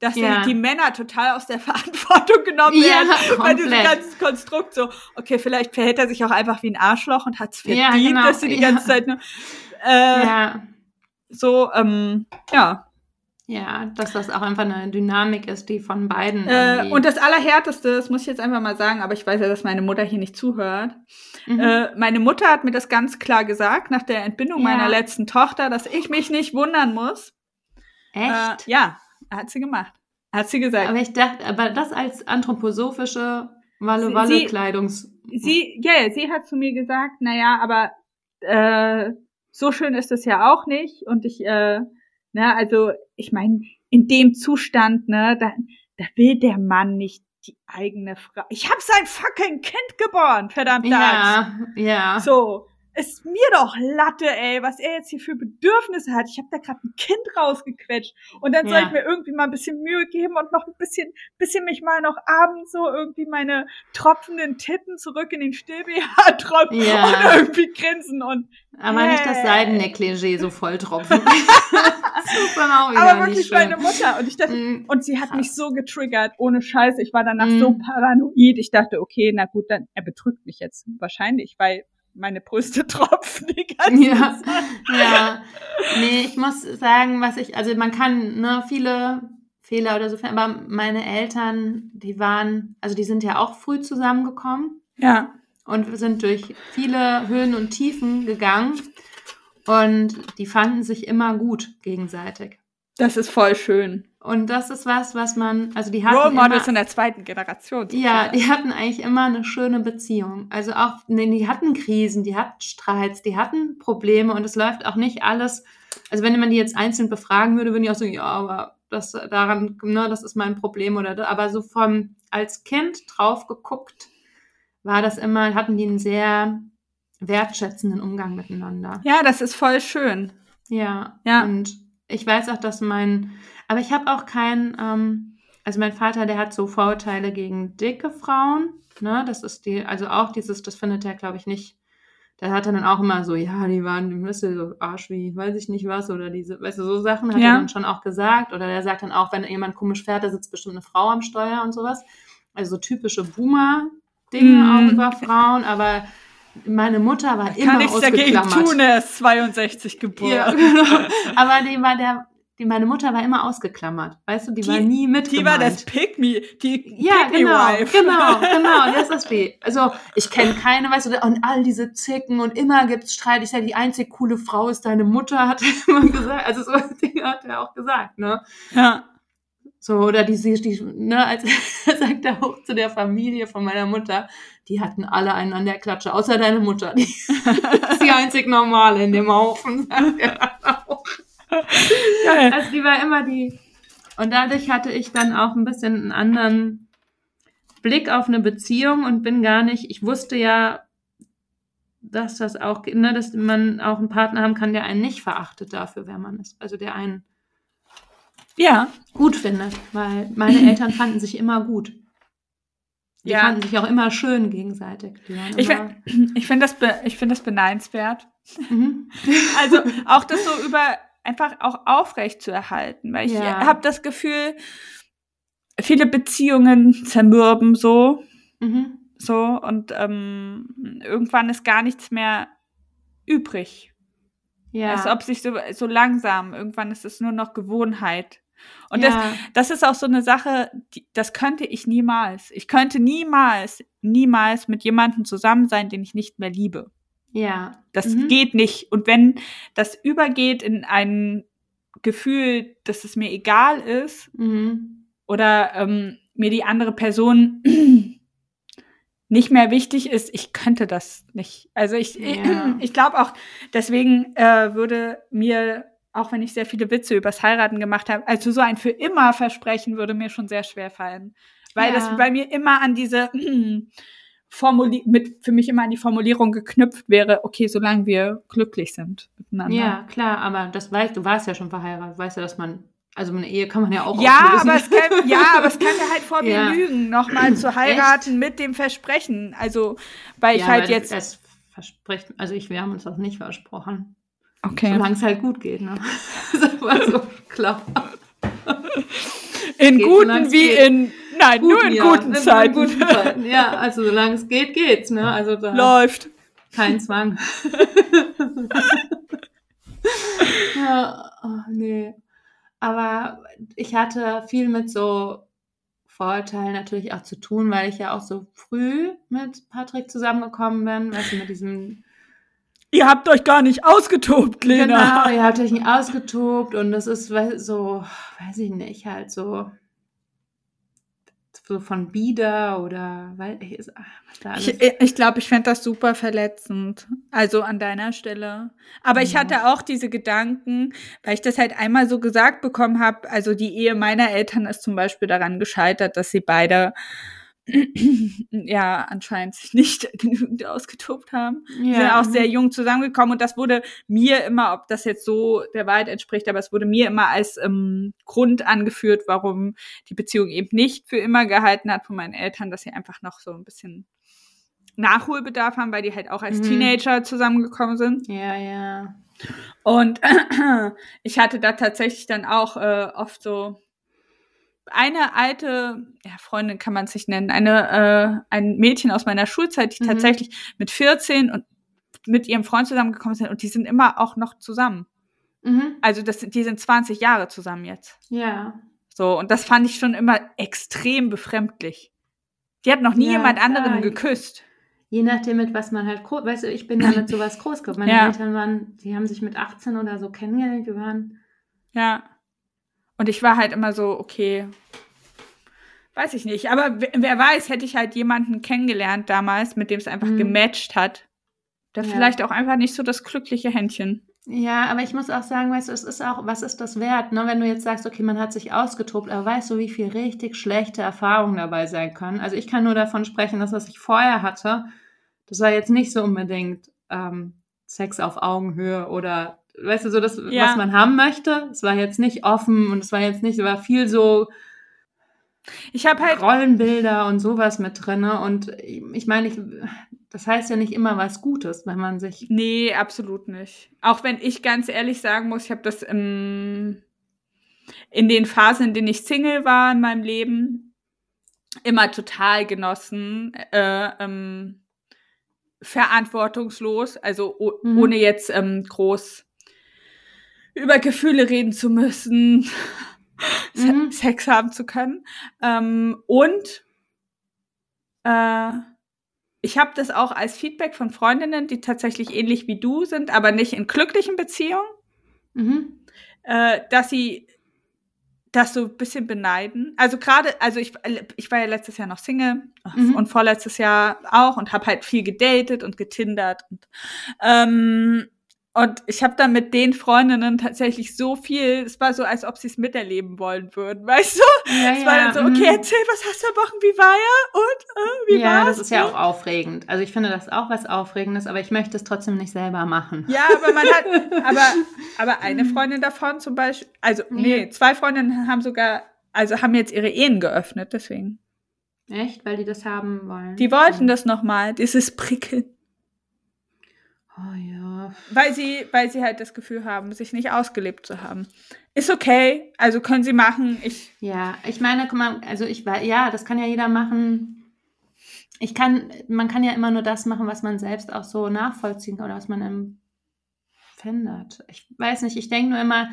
dass
Ja.
die, die Männer total aus der Verantwortung genommen
Ja,
werden, weil dieses ganze Konstrukt so, okay, vielleicht verhält er sich auch einfach wie ein Arschloch und hat es
Ja,
verdient,
genau,
dass sie die
ja.
ganze Zeit nur, äh,
Ja,
so, ähm, ja.
ja, dass das auch einfach eine Dynamik ist, die von beiden.
Äh, und das Allerhärteste, das muss ich jetzt einfach mal sagen, aber ich weiß ja, dass meine Mutter hier nicht zuhört.
Mhm.
Äh, meine Mutter hat mir das ganz klar gesagt, nach der Entbindung
Ja.
meiner letzten Tochter, dass ich mich nicht wundern muss.
Echt?
Äh, ja, hat sie gemacht. Hat sie gesagt.
aber ich dachte, aber das als anthroposophische
Sie-
Walle-Walle-Kleidungs.
sie, ja, yeah, sie hat zu mir gesagt, naja, aber äh, so schön ist es ja auch nicht. Und ich, äh, ne, also ich meine, in dem Zustand, ne, da, da will der Mann nicht die eigene Frau. Ich habe sein fucking Kind geboren, verdammt
Ja, ja.
So, ist mir doch Latte, ey, was er jetzt hier für Bedürfnisse hat. Ich habe da gerade ein Kind rausgequetscht und dann soll
Ja.
ich mir irgendwie mal ein bisschen Mühe geben und noch ein bisschen, bisschen mich mal noch abends so irgendwie meine tropfenden Titten zurück in den Stillbh tropfen
Ja.
und irgendwie grinsen und
Aber nicht das
Hey.
So volltropfen. das ist dann auch wieder
aber
nicht
wirklich meine Mutter und ich dachte
Mm,
und sie hat mich so getriggert, ohne Scheiße. Ich war danach
Mhm.
so paranoid. Ich dachte, okay, na gut, dann er betrügt mich jetzt wahrscheinlich, weil meine Brüste tropfen die ganze
Ja,
Zeit.
ja. Nee, ich muss sagen, was ich, also man kann ne, viele Fehler oder so, aber meine Eltern, die waren, also die sind ja auch früh zusammengekommen
Ja.
und sind durch viele Höhen und Tiefen gegangen und die fanden sich immer gut gegenseitig.
Das ist voll schön.
Und das ist was, was man, also die hatten
Role
immer,
Models in der zweiten Generation.
Ja, die hatten eigentlich immer eine schöne Beziehung. Also auch, nee, die hatten Krisen, die hatten Streits, die hatten Probleme und es läuft auch nicht alles. Also wenn man die jetzt einzeln befragen würde, würden die auch sagen, ja, aber das daran, ne, das ist mein Problem oder das. aber so vom als Kind drauf geguckt, war das immer, hatten die einen sehr wertschätzenden Umgang miteinander.
ja, das ist voll schön.
Ja.
Ja.
Und ich weiß auch, dass mein, aber ich habe auch kein, ähm, also mein Vater, der hat so Vorurteile gegen dicke Frauen. Ne? Das ist die, also auch dieses, das findet er, glaube ich, nicht. Der hat dann auch immer so, ja, die waren, die müsste so Arsch wie, weiß ich nicht was, oder diese, weißt du, so Sachen hat
Ja.
er dann schon auch gesagt. Oder der sagt dann auch, wenn jemand komisch fährt, da sitzt bestimmt eine Frau am Steuer und sowas. Also so typische Boomer-Dinge
Mm.
auch über Frauen, aber meine Mutter war immer
Kann nichts dagegen
ausgeklammert.
tun, er ist 62 geboren.
Ja, genau. Aber die war der, die, meine Mutter war immer ausgeklammert. Weißt du, die,
Die-
war nie mit.
Die war das Pick-Me, die
Ja, genau,
Pick-Me-Wife.
genau, genau, das ist das B. Also, ich kenne keine, weißt du, und all diese Zicken und immer gibt's Streit. Ich sage, die einzig coole Frau ist deine Mutter, hat er immer gesagt. Also, so Dinge hat er auch gesagt, ne?
Ja.
So, oder die, die, die ne, als sagt er auch zu der Familie von meiner Mutter, die hatten alle einen an der Klatsche, außer deine Mutter. Die ist die einzig normale in dem Haufen. Also die war immer die. Und dadurch hatte ich dann auch ein bisschen einen anderen Blick auf eine Beziehung und bin gar nicht, ich wusste ja, dass das auch, ne, dass man auch einen Partner haben kann, der einen nicht verachtet dafür, wer man ist. Also der einen
Ja.
gut findet, weil meine Eltern fanden sich immer gut. Die
Ja.
fanden sich auch immer schön gegenseitig. Waren
Ich,
immer,
fin- ich finde das, be ich find das beneidenswert.
mhm.
Also auch das so über einfach auch aufrecht zu erhalten, weil ich
Ja.
habe das Gefühl, viele Beziehungen zermürben so,
Mhm.
so und ähm, irgendwann ist gar nichts mehr übrig.
Ja.
Als ob sich so, so langsam, irgendwann ist es nur noch Gewohnheit. Und
ja.
das, das ist auch so eine Sache, die, das könnte ich niemals. Ich könnte niemals, niemals mit jemandem zusammen sein, den ich nicht mehr liebe.
ja.
Das
Mhm.
geht nicht. Und wenn das übergeht in ein Gefühl, dass es mir egal ist
Mhm.
oder ähm, mir die andere Person nicht mehr wichtig ist, ich könnte das nicht. Also ich,
Ja.
ich glaube auch, deswegen äh, würde mir, auch wenn ich sehr viele Witze übers Heiraten gemacht habe, also so ein für immer Versprechen würde mir schon sehr schwer fallen. Weil
Ja.
das bei mir immer an diese Formuli mit für mich immer an die Formulierung geknüpft wäre, okay, solange wir glücklich sind miteinander.
Ja, klar, aber das weißt du, warst ja schon verheiratet, weißt ja, dass man, also eine Ehe kann man ja auch
Ja,
auflösen.
aber es kann, ja, aber es kann mir halt vor mir
Ja.
lügen, nochmal zu heiraten mit dem Versprechen. Also, weil ich
ja,
halt
aber
jetzt.
Es verspricht, also ich, wir haben uns das nicht versprochen.
Okay.
Solange es halt gut geht, ne? War so klar.
In
geht,
guten wie
geht.
in. Nein, nur in
ja,
guten
in
Zeiten.
guten Zeiten. Ja, also solange es geht, geht's, ne? Also da
Läuft.
kein Zwang. ja, oh, nee. Aber ich hatte viel mit so Vorurteilen natürlich auch zu tun, weil ich ja auch so früh mit Patrick zusammengekommen bin, weißt du, mit diesem
Ihr habt euch gar nicht ausgetobt, Lena.
Genau, ihr habt euch nicht ausgetobt und das ist so, weiß ich nicht, halt so, so von Bieder oder weil ich, alles.
Ich, ich glaube, ich fände das super verletzend. Also an deiner Stelle. Aber ich
Ja.
hatte auch diese Gedanken, weil ich das halt einmal so gesagt bekommen habe. Also die Ehe meiner Eltern ist zum Beispiel daran gescheitert, dass sie beide ja anscheinend sich nicht genügend ausgetobt haben. Die sind auch sehr jung zusammengekommen und das wurde mir immer, ob das jetzt so der Wahrheit entspricht, aber es wurde mir immer als ähm, Grund angeführt, warum die Beziehung eben nicht für immer gehalten hat von meinen Eltern, dass sie einfach noch so ein bisschen Nachholbedarf haben, weil die halt auch als
Mhm.
Teenager zusammengekommen sind.
Ja, ja.
Und ich hatte da tatsächlich dann auch äh, oft so eine alte, ja, Freundin kann man es nicht nennen, eine, äh, ein Mädchen aus meiner Schulzeit, die
Mhm.
tatsächlich mit 14 und mit ihrem Freund zusammengekommen sind und die sind immer auch noch zusammen.
Mhm.
Also das, die sind 20 Jahre zusammen jetzt.
Ja.
So, und das fand ich schon immer extrem befremdlich. Die hat noch nie
Ja,
jemand anderen
klar.
geküsst.
Je nachdem, mit was man halt groß, weißt du, ich bin ja mit sowas groß geworden. Meine
Ja.
Eltern waren, die haben sich mit 18 oder so kennengelernt, die waren,
Ja. Und ich war halt immer so, okay, weiß ich nicht. Aber wer, weiß, hätte ich halt jemanden kennengelernt damals, mit dem es einfach
Mhm.
gematcht hat. Der
Ja.
vielleicht auch einfach nicht so das glückliche Händchen.
Ja, aber ich muss auch sagen, weißt du, es ist auch, was ist das wert, ne? Wenn du jetzt sagst, okay, man hat sich ausgetobt, aber weißt du, wie viel richtig schlechte Erfahrungen dabei sein können? Also ich kann nur davon sprechen, dass was ich vorher hatte, das war jetzt nicht so unbedingt ähm, Sex auf Augenhöhe oder, weißt du, so das,
Ja.
was man haben möchte. Es war jetzt nicht offen und es war jetzt nicht, es war viel so,
Ich habe halt
Rollenbilder und sowas mit drin. Und ich meine, ich, das heißt ja nicht immer was Gutes, wenn man sich.
Nee, absolut nicht. Auch wenn ich ganz ehrlich sagen muss, ich habe das im, in den Phasen, in denen ich Single war in meinem Leben, immer total genossen. Äh, ähm, verantwortungslos, also mhm. ohne jetzt ähm, groß über Gefühle reden zu müssen, mhm. Sex haben zu können. Ähm, und äh, ich habe das auch als Feedback von Freundinnen, die tatsächlich ähnlich wie du sind, aber nicht in glücklichen Beziehungen, mhm. äh, dass sie das so ein bisschen beneiden. Also gerade, also ich, ich war ja letztes Jahr noch Single mhm. und vorletztes Jahr auch und habe halt viel gedatet und getindert und ähm, und ich habe dann mit den Freundinnen tatsächlich so viel, es war so, als ob sie es miterleben wollen würden, weißt du? Ja, es war dann so, okay, mhm. erzähl, was hast du am Wochen, wie war er? Und äh, wie
Ja, war's? das ist ja auch aufregend. Also ich finde das auch was Aufregendes, aber ich möchte es trotzdem nicht selber machen.
Ja, aber man hat, aber, aber eine Freundin davon zum Beispiel, also nee, zwei Freundinnen haben sogar, also haben jetzt ihre Ehen geöffnet, deswegen.
Echt? Weil die das haben wollen?
Die wollten das nochmal, dieses Prickeln.
Oh ja.
Weil sie, weil sie halt das Gefühl haben, sich nicht ausgelebt zu haben. Ist okay, also können sie machen. Ich
ja, ich meine, guck mal, also ich war, ja, das kann ja jeder machen. Ich kann, man kann ja immer nur das machen, was man selbst auch so nachvollziehen kann oder was man empfindet. Ich weiß nicht, ich denke nur immer,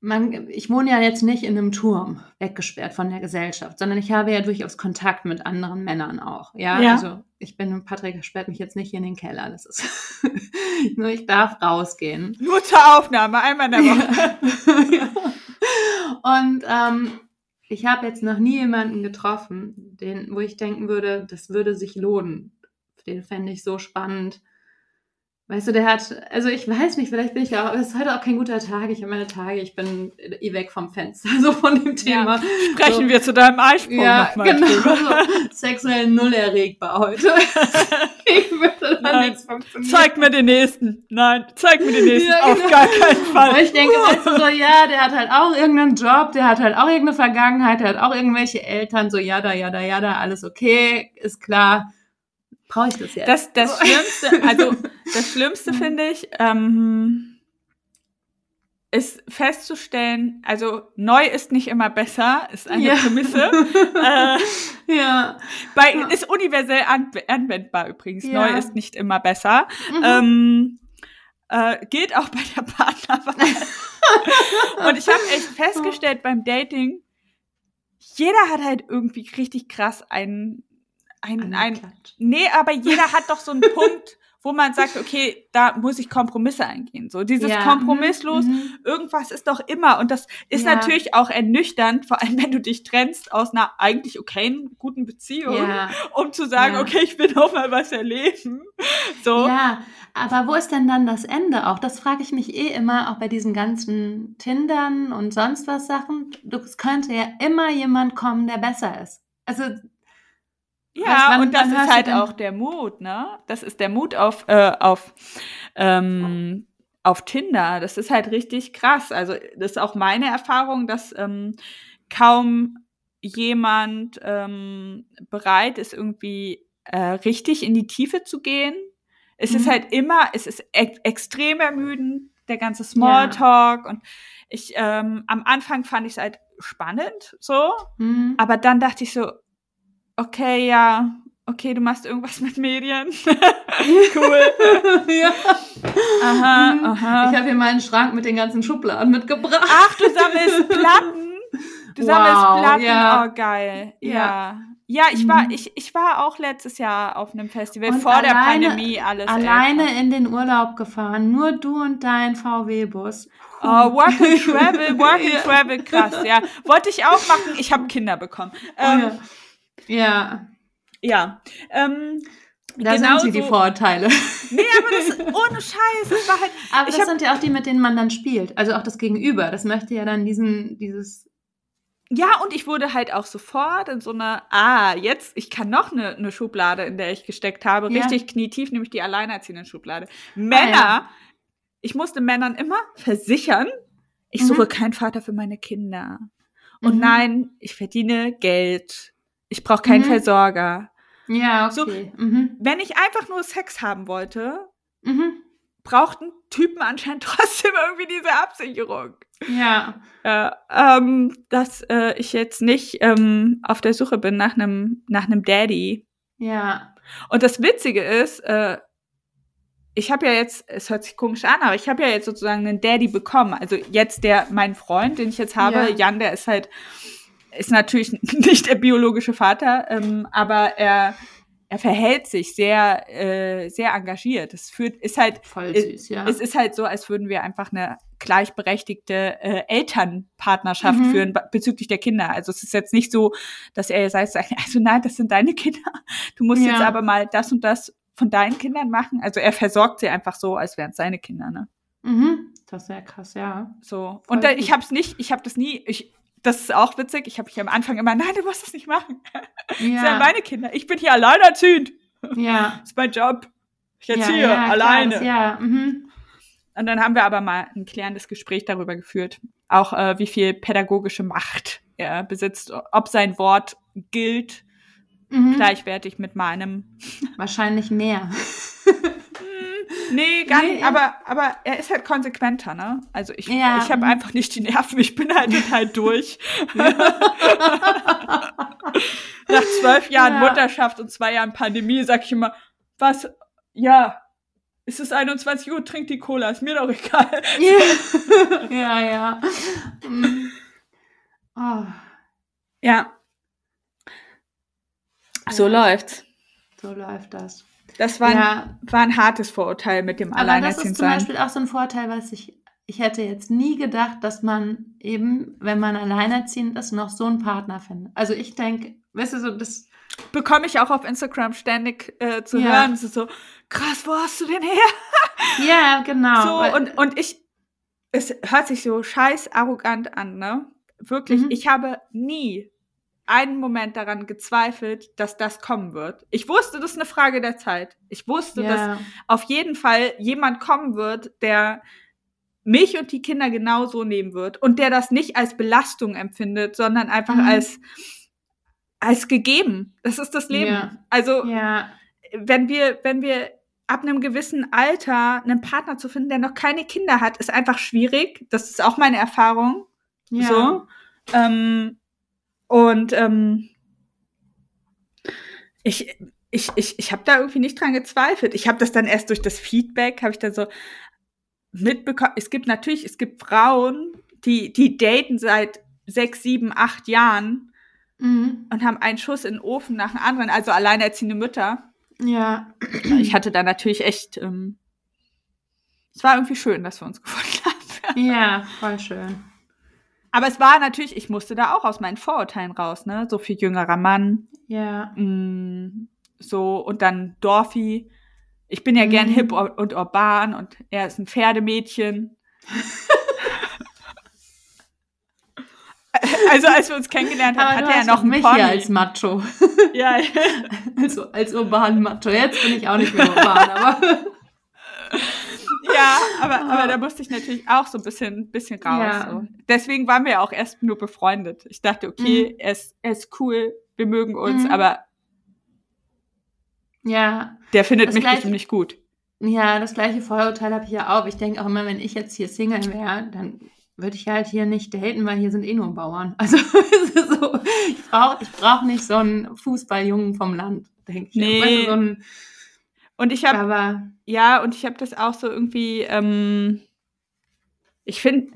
man, ich wohne ja jetzt nicht in einem Turm weggesperrt von der Gesellschaft, sondern ich habe ja durchaus Kontakt mit anderen Männern auch. Ja, ja. also ich bin, Patrick sperrt mich jetzt nicht hier in den Keller. Das ist nur, ich darf rausgehen.
Nur zur Aufnahme, einmal in der Woche.
ja. Und ähm, ich habe jetzt noch nie jemanden getroffen, den, wo ich denken würde, das würde sich lohnen. Den fände ich so spannend. Weißt du, der hat, also ich weiß nicht, vielleicht bin ich auch, es ist heute auch kein guter Tag. Ich habe meine Tage, ich bin eh weg vom Fenster, so von dem Thema. Ja,
sprechen so. wir zu deinem Eisprung ja, nochmal genau.
So, sexuell null erregbar heute.
ich würde dann Nein, funktionieren. Zeig mir den nächsten. Nein, zeig mir den nächsten. Ja, genau. Auf gar keinen Fall.
Weil ich denke, weißt du, so, ja, der hat halt auch irgendeinen Job, der hat halt auch irgendeine Vergangenheit, der hat auch irgendwelche Eltern, so, ja, da, ja, da, ja, da, alles okay, ist klar brauche ich das jetzt?
Das, das Schlimmste, also das Schlimmste finde ich, ähm, ist festzustellen, also neu ist nicht immer besser, ist eine ja. Prämisse. äh, ja. Bei, ist universell anwendbar übrigens. Ja. Neu ist nicht immer besser. Mhm. Ähm, äh, gilt auch bei der Partnerwahl. Und ich habe echt festgestellt beim Dating, jeder hat halt irgendwie richtig krass einen ein, ein, nee, aber jeder hat doch so einen Punkt, wo man sagt, okay, da muss ich Kompromisse eingehen. So dieses ja. Kompromisslos, mhm. irgendwas ist doch immer. Und das ist ja. natürlich auch ernüchternd, vor allem wenn du dich trennst aus einer eigentlich okayen, guten Beziehung, ja. um zu sagen, okay, ich will noch mal was erleben. So.
Ja, aber wo ist denn dann das Ende auch? Das frage ich mich eh immer, auch bei diesen ganzen Tindern und sonst was Sachen. Es könnte ja immer jemand kommen, der besser ist. Also
ja, wann, und das ist halt auch der Mut, ne? Das ist der Mut auf, äh, auf, ähm, auf Tinder. Das ist halt richtig krass. Also, das ist auch meine Erfahrung, dass ähm, kaum jemand ähm, bereit ist, irgendwie äh, richtig in die Tiefe zu gehen. Es mhm. ist halt immer, es ist e extrem ermüdend, der ganze Smalltalk. Ja. Und ich, ähm, am Anfang fand ich es halt spannend, so. Mhm. Aber dann dachte ich so, okay, ja, okay, du machst irgendwas mit Medien. cool. ja.
Aha, mhm. aha. Ich habe hier meinen Schrank mit den ganzen Schubladen mitgebracht.
Ach, du sammelst Platten. Du wow, sammelst Platten. Ja. Oh, geil. Ja. ja. Ja, ich war, mhm. ich, ich war auch letztes Jahr auf einem Festival und vor alleine, der Pandemie alles.
Alleine älter. in den Urlaub gefahren, nur du und dein VW-Bus.
Oh, Work and Travel, Work and Travel, krass, ja. Wollte ich auch machen, ich habe Kinder bekommen. Ähm, oh, ja.
Ja.
Ja. Ähm,
da genau sind sie die Vorurteile.
Nee, aber das ohne Scheiß. Das war halt,
aber das sind ja auch die, mit denen man dann spielt. Also auch das Gegenüber. Das möchte ja dann diesen, dieses.
Ja, und ich wurde halt auch sofort in so einer, ah, jetzt, ich kann noch eine, eine Schublade, in der ich gesteckt habe, ja. richtig knietief, nämlich die alleinerziehenden Schublade. Männer, ah, ja. ich musste Männern immer versichern, ich suche mhm. keinen Vater für meine Kinder. Und
Mhm.
nein, ich verdiene Geld. Ich brauche keinen
Mhm.
Versorger.
Ja,
So-
okay. mhm.
Wenn ich einfach nur Sex haben wollte,
Mhm.
brauchten Typen anscheinend trotzdem irgendwie diese Absicherung.
Ja.
Ja, ähm, dass äh, ich jetzt nicht ähm, auf der Suche bin nach einem nach einem Daddy.
Ja.
Und das Witzige ist, äh, ich habe ja jetzt, es hört sich komisch an, aber ich habe ja jetzt sozusagen einen Daddy bekommen. Also jetzt der, mein Freund, den ich jetzt habe,
Ja.
Jan, der ist halt, ist natürlich nicht der biologische Vater, ähm, aber er, er verhält sich sehr, äh, sehr engagiert. Es führt, ist halt,
Voll
Es-
süß, ja.
es ist halt so, als würden wir einfach eine gleichberechtigte äh, Elternpartnerschaft
Mhm.
führen be- bezüglich der Kinder. Also es ist jetzt nicht so, dass er sagt, also nein, das sind deine Kinder. Du musst
Ja.
jetzt aber mal das und das von deinen Kindern machen. Also er versorgt sie einfach so, als wären es seine Kinder. Ne?
mhm. Das ist ja krass, ja.
So.
Voll
Und da, ich habe es nicht, ich habe das nie. Ich, das ist auch witzig. Ich habe mich am Anfang immer, nein, du musst das nicht machen. Das sind
Ja.
meine Kinder. Ich bin hier alleinerziehend.
ja.
Das ist mein Job. Ich
ja,
erziehe
ja, klar,
alleine.
das- Ja. Mhm.
Und dann haben wir aber mal ein klärendes Gespräch darüber geführt, auch äh, wie viel pädagogische Macht er besitzt, ob sein Wort gilt,
Mhm.
gleichwertig mit meinem.
Wahrscheinlich mehr.
Nee, gar
Nee,
nicht, aber, aber er ist halt konsequenter, ne? Also ich,
Ja.
ich habe einfach nicht die Nerven, ich bin halt total durch. Nach zwölf Jahren
Ja.
Mutterschaft und zwei Jahren Pandemie sag ich immer, was, ja, es ist 21 Uhr, trink die Cola, ist mir doch egal.
ja, ja. ja. Oh,
Ja. So
Ja.
läuft's.
so läuft das.
Das war ein,
ja,
war ein hartes Vorurteil mit dem
aber das ist zum. Beispiel auch so ein Vorteil, was ich, ich hätte jetzt nie gedacht, dass man eben, wenn man alleinerziehend ist, noch so einen Partner findet. Also ich denke, weißt du, so das,
Bekomme ich auch auf Instagram ständig äh, zu
Ja.
hören. Es ist so, krass, wo hast du den her?
ja, genau.
so, und, und ich, es hört sich so scheiß arrogant an, ne? Wirklich,
Mhm.
ich habe nie einen Moment daran gezweifelt, dass das kommen wird. Ich wusste, das ist eine Frage der Zeit. Ich wusste, dass
ja,
auf jeden Fall jemand kommen wird, der mich und die Kinder genauso nehmen wird und der das nicht als Belastung empfindet, sondern einfach
Mhm.
als, als gegeben. Das ist das Leben.
Ja.
Also,
ja,
wenn wir, wenn wir ab einem gewissen Alter einen Partner zu finden, der noch keine Kinder hat, ist einfach schwierig. Das ist auch meine Erfahrung.
ja.
So. Ähm, und ähm, ich, ich, ich, ich habe da irgendwie nicht dran gezweifelt. Ich habe das dann erst durch das Feedback, habe ich dann so mitbekommen. Es gibt natürlich, es gibt Frauen, die, die daten seit sechs, sieben, acht Jahren
Mhm.
und haben einen Schuss in den Ofen nach dem anderen, also alleinerziehende Mütter.
Ja,
Ich hatte da natürlich echt, ähm, es war irgendwie schön, dass wir uns gefunden haben.
ja, voll schön.
Aber es war natürlich, ich musste da auch aus meinen Vorurteilen raus, ne? So viel jüngerer Mann,
Ja,
Mm, so und dann Dorfi. Ich bin ja gern
Mhm.
hip ur- und urban und er ist ein Pferdemädchen. also als wir uns kennengelernt haben, hatte
du
er
hast
noch
mich
Pony.
hier als Macho.
ja,
Also als urbanen Macho. Jetzt bin ich auch nicht mehr urban, aber
ja, aber, aber da musste ich natürlich auch so ein bisschen, bisschen raus.
Ja.
So. Deswegen waren wir ja auch erst nur befreundet. Ich dachte, okay, er, ist, er ist cool, wir mögen uns,
Mhm.
aber
ja,
der findet
Das
mich bestimmt nicht gut.
ja, das gleiche Vorurteil habe ich ja auch. Ich denke auch immer, wenn ich jetzt hier Single wäre, dann würde ich halt hier nicht daten, weil hier sind eh nur Bauern. Also so, ich brauche ich brauch nicht so einen Fußballjungen vom Land, denke ich.
Nee.
Du, so ein,
Und ich habe Ja, und ich habe das auch so irgendwie, ähm, ich finde,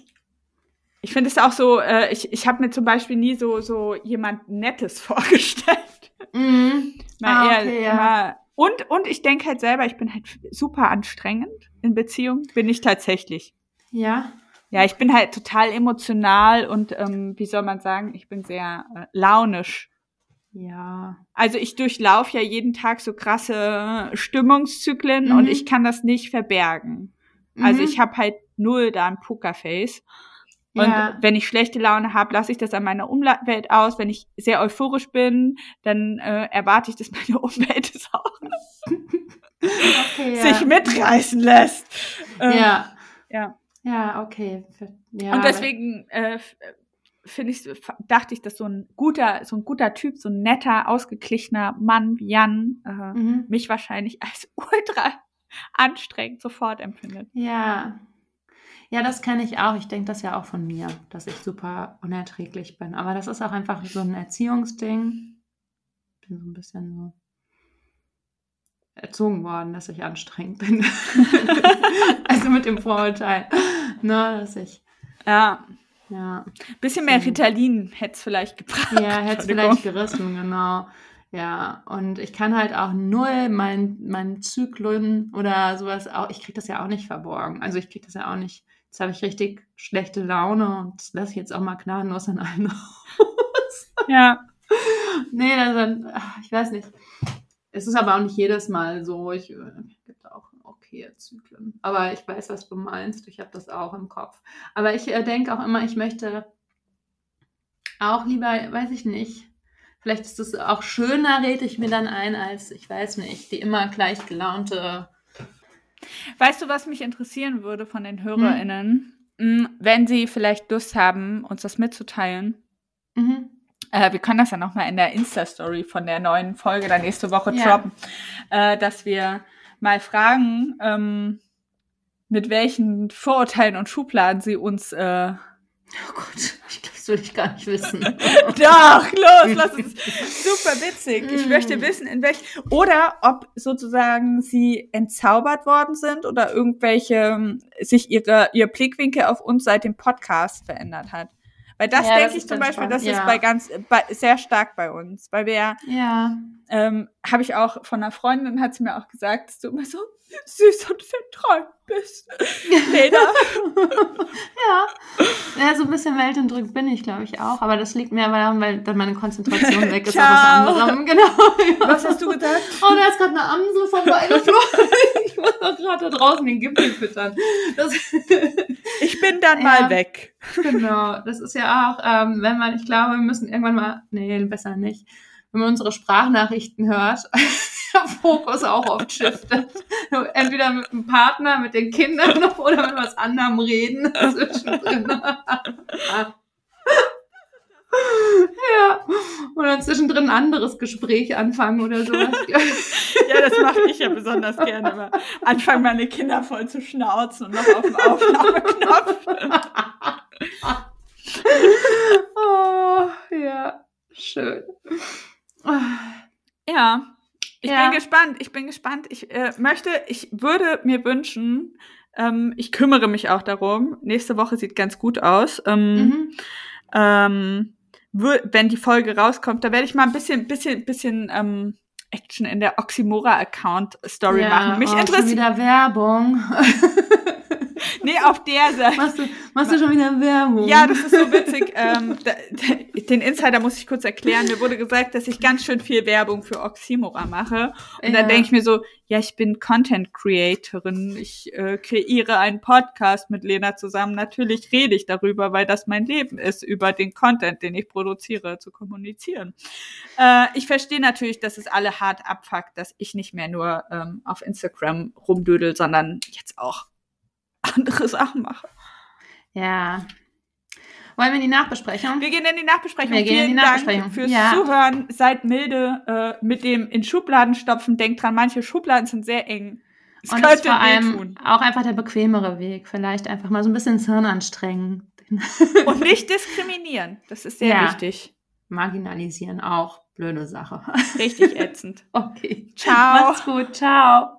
ich finde es auch so, äh, ich, ich habe mir zum Beispiel nie so, so jemand Nettes vorgestellt.
mhm.
Mal
Ah,
eher
okay, ja.
und, und ich denke halt selber, ich bin halt super anstrengend in Beziehungen, bin ich tatsächlich.
ja,
Ja, ich bin halt total emotional und, ähm, wie soll man sagen, ich bin sehr äh, launisch.
Ja,
Also ich durchlaufe ja jeden Tag so krasse Stimmungszyklen
Mhm.
und ich kann das nicht verbergen. Also
Mhm.
ich habe halt null da ein Pokerface. Und
ja.
wenn ich schlechte Laune habe, lasse ich das an meiner Umwelt aus. Wenn ich sehr euphorisch bin, dann äh, erwarte ich, dass meine Umwelt es auch
okay, ja.
sich mitreißen lässt. Ähm,
ja,
ja.
ja, okay. Ja,
Und deswegen äh, finde ich, dachte ich, dass so ein guter, so ein guter Typ, so ein netter, ausgeglichener Mann wie Jan äh,
Mhm.
mich wahrscheinlich als ultra anstrengend sofort empfindet.
Ja. Ja, das kenne ich auch. Ich denke das ja auch von mir, dass ich super unerträglich bin. Aber das ist auch einfach so ein Erziehungsding. Ich bin so ein bisschen so erzogen worden, dass ich anstrengend bin. also mit dem Vorurteil, ne, dass ich,
Ja,
ja,
bisschen mehr. Ritalin hätte es vielleicht gebracht.
ja, hätte es vielleicht gerissen, genau. Ja, und ich kann halt auch null mein, mein Zyklen oder sowas auch, ich kriege das ja auch nicht verborgen. Also ich kriege das ja auch nicht, jetzt habe ich richtig schlechte Laune und das lasse ich jetzt auch mal gnadenlos an allen raus.
Ja,
nee, ach, ich weiß nicht. Es ist aber auch nicht jedes Mal so. Ich äh, okay Zyklen. Aber ich weiß, was du meinst. Ich habe das auch im Kopf. Aber ich äh, denke auch immer, ich möchte auch lieber, weiß ich nicht. Vielleicht ist es auch schöner, rede ich mir dann ein, als, ich weiß nicht, die immer gleich gelaunte.
Weißt du, was mich interessieren würde von den HörerInnen? Mm, Wenn sie vielleicht Lust haben, uns das mitzuteilen.
Mhm.
Äh, wir können das ja nochmal in der Insta-Story von der neuen Folge dann nächste Woche
Ja.
droppen, äh, dass wir mal fragen, ähm, mit welchen Vorurteilen und Schubladen sie uns. Äh,
Oh Gott, ich glaube, das will ich gar nicht wissen.
Doch, los, lass uns. Super witzig. Ich
Mm.
möchte wissen, in welch. Oder ob sozusagen sie entzaubert worden sind oder irgendwelche ähm, sich ihre, ihr Blickwinkel auf uns seit dem Podcast verändert hat. Weil das
Ja,
denke ich
ist
zum Beispiel,
spannend,
das ist
ja.
bei ganz bei, sehr stark bei uns. Weil wir ja
ja.
ähm, habe ich auch von einer Freundin, hat sie mir auch gesagt, dass du immer so süß und verträumt bist. Lena.
ja. ja, so ein bisschen weltentrückt bin ich, glaube ich, auch. Aber das liegt mir daran, weil dann meine Konzentration weg ist auf was anderem. Genau.
Was hast du gesagt?
Oh, da ist gerade eine Amsel vorbeigeflogen. ich muss doch gerade da draußen den Gipfel füttern. Das,
Ich bin dann
Ja.
mal weg.
genau. Das ist ja auch, ähm, wenn man, ich glaube, wir müssen irgendwann mal, nee, besser nicht, wenn man unsere Sprachnachrichten hört, der Fokus auch oft shiftet. Entweder mit dem Partner, mit den Kindern oder mit was anderem reden. Zwischendrin. ja. Oder zwischendrin ein anderes Gespräch anfangen oder sowas.
Ja, das mache ich ja besonders gerne. Immer anfangen, meine Kinder voll zu schnauzen und noch auf dem Aufnahmeknopf.
oh, ja, schön.
Ja, ich
Ja.
bin gespannt. Ich bin gespannt. Ich äh, möchte, ich würde mir wünschen, ähm, ich kümmere mich auch darum. Nächste Woche sieht ganz gut aus. Ähm,
Mhm.
ähm, wenn die Folge rauskommt, da werde ich mal ein bisschen, bisschen, bisschen ähm, Action in der Oxymora-Account-Story machen. Mich
oh,
interessiert.
wieder Werbung.
Nee, auf der Seite.
Machst du, machst du schon wieder Werbung?
Ja, das ist so witzig. ähm, da, den Insider muss ich kurz erklären. Mir wurde gesagt, dass ich ganz schön viel Werbung für Oxymora mache. Und dann
Ja.
denke ich mir so, ja, ich bin Content Creatorin. Ich äh, kreiere einen Podcast mit Lena zusammen. Natürlich rede ich darüber, weil das mein Leben ist, über den Content, den ich produziere, zu kommunizieren. Äh, ich verstehe natürlich, dass es alle hart abfuckt, dass ich nicht mehr nur ähm, auf Instagram rumdödel, sondern jetzt auch andere Sachen mache.
Ja. Wollen wir in die Nachbesprechung?
Wir gehen in die Nachbesprechung.
Wir gehen in
Vielen
die Nachbesprechung.
Dank fürs
Ja.
Zuhören. Seid milde äh, mit dem in Schubladen stopfen. Denkt dran, manche Schubladen sind sehr eng. Es
Und das ist
könnte
vor allem
wehtun.
auch einfach der bequemere Weg. Vielleicht einfach mal so ein bisschen das Hirn anstrengen.
Und nicht diskriminieren. Das ist sehr
Ja.
wichtig.
Marginalisieren auch. Blöde Sache.
Richtig ätzend.
Okay.
Ciao.
Macht's gut. Ciao.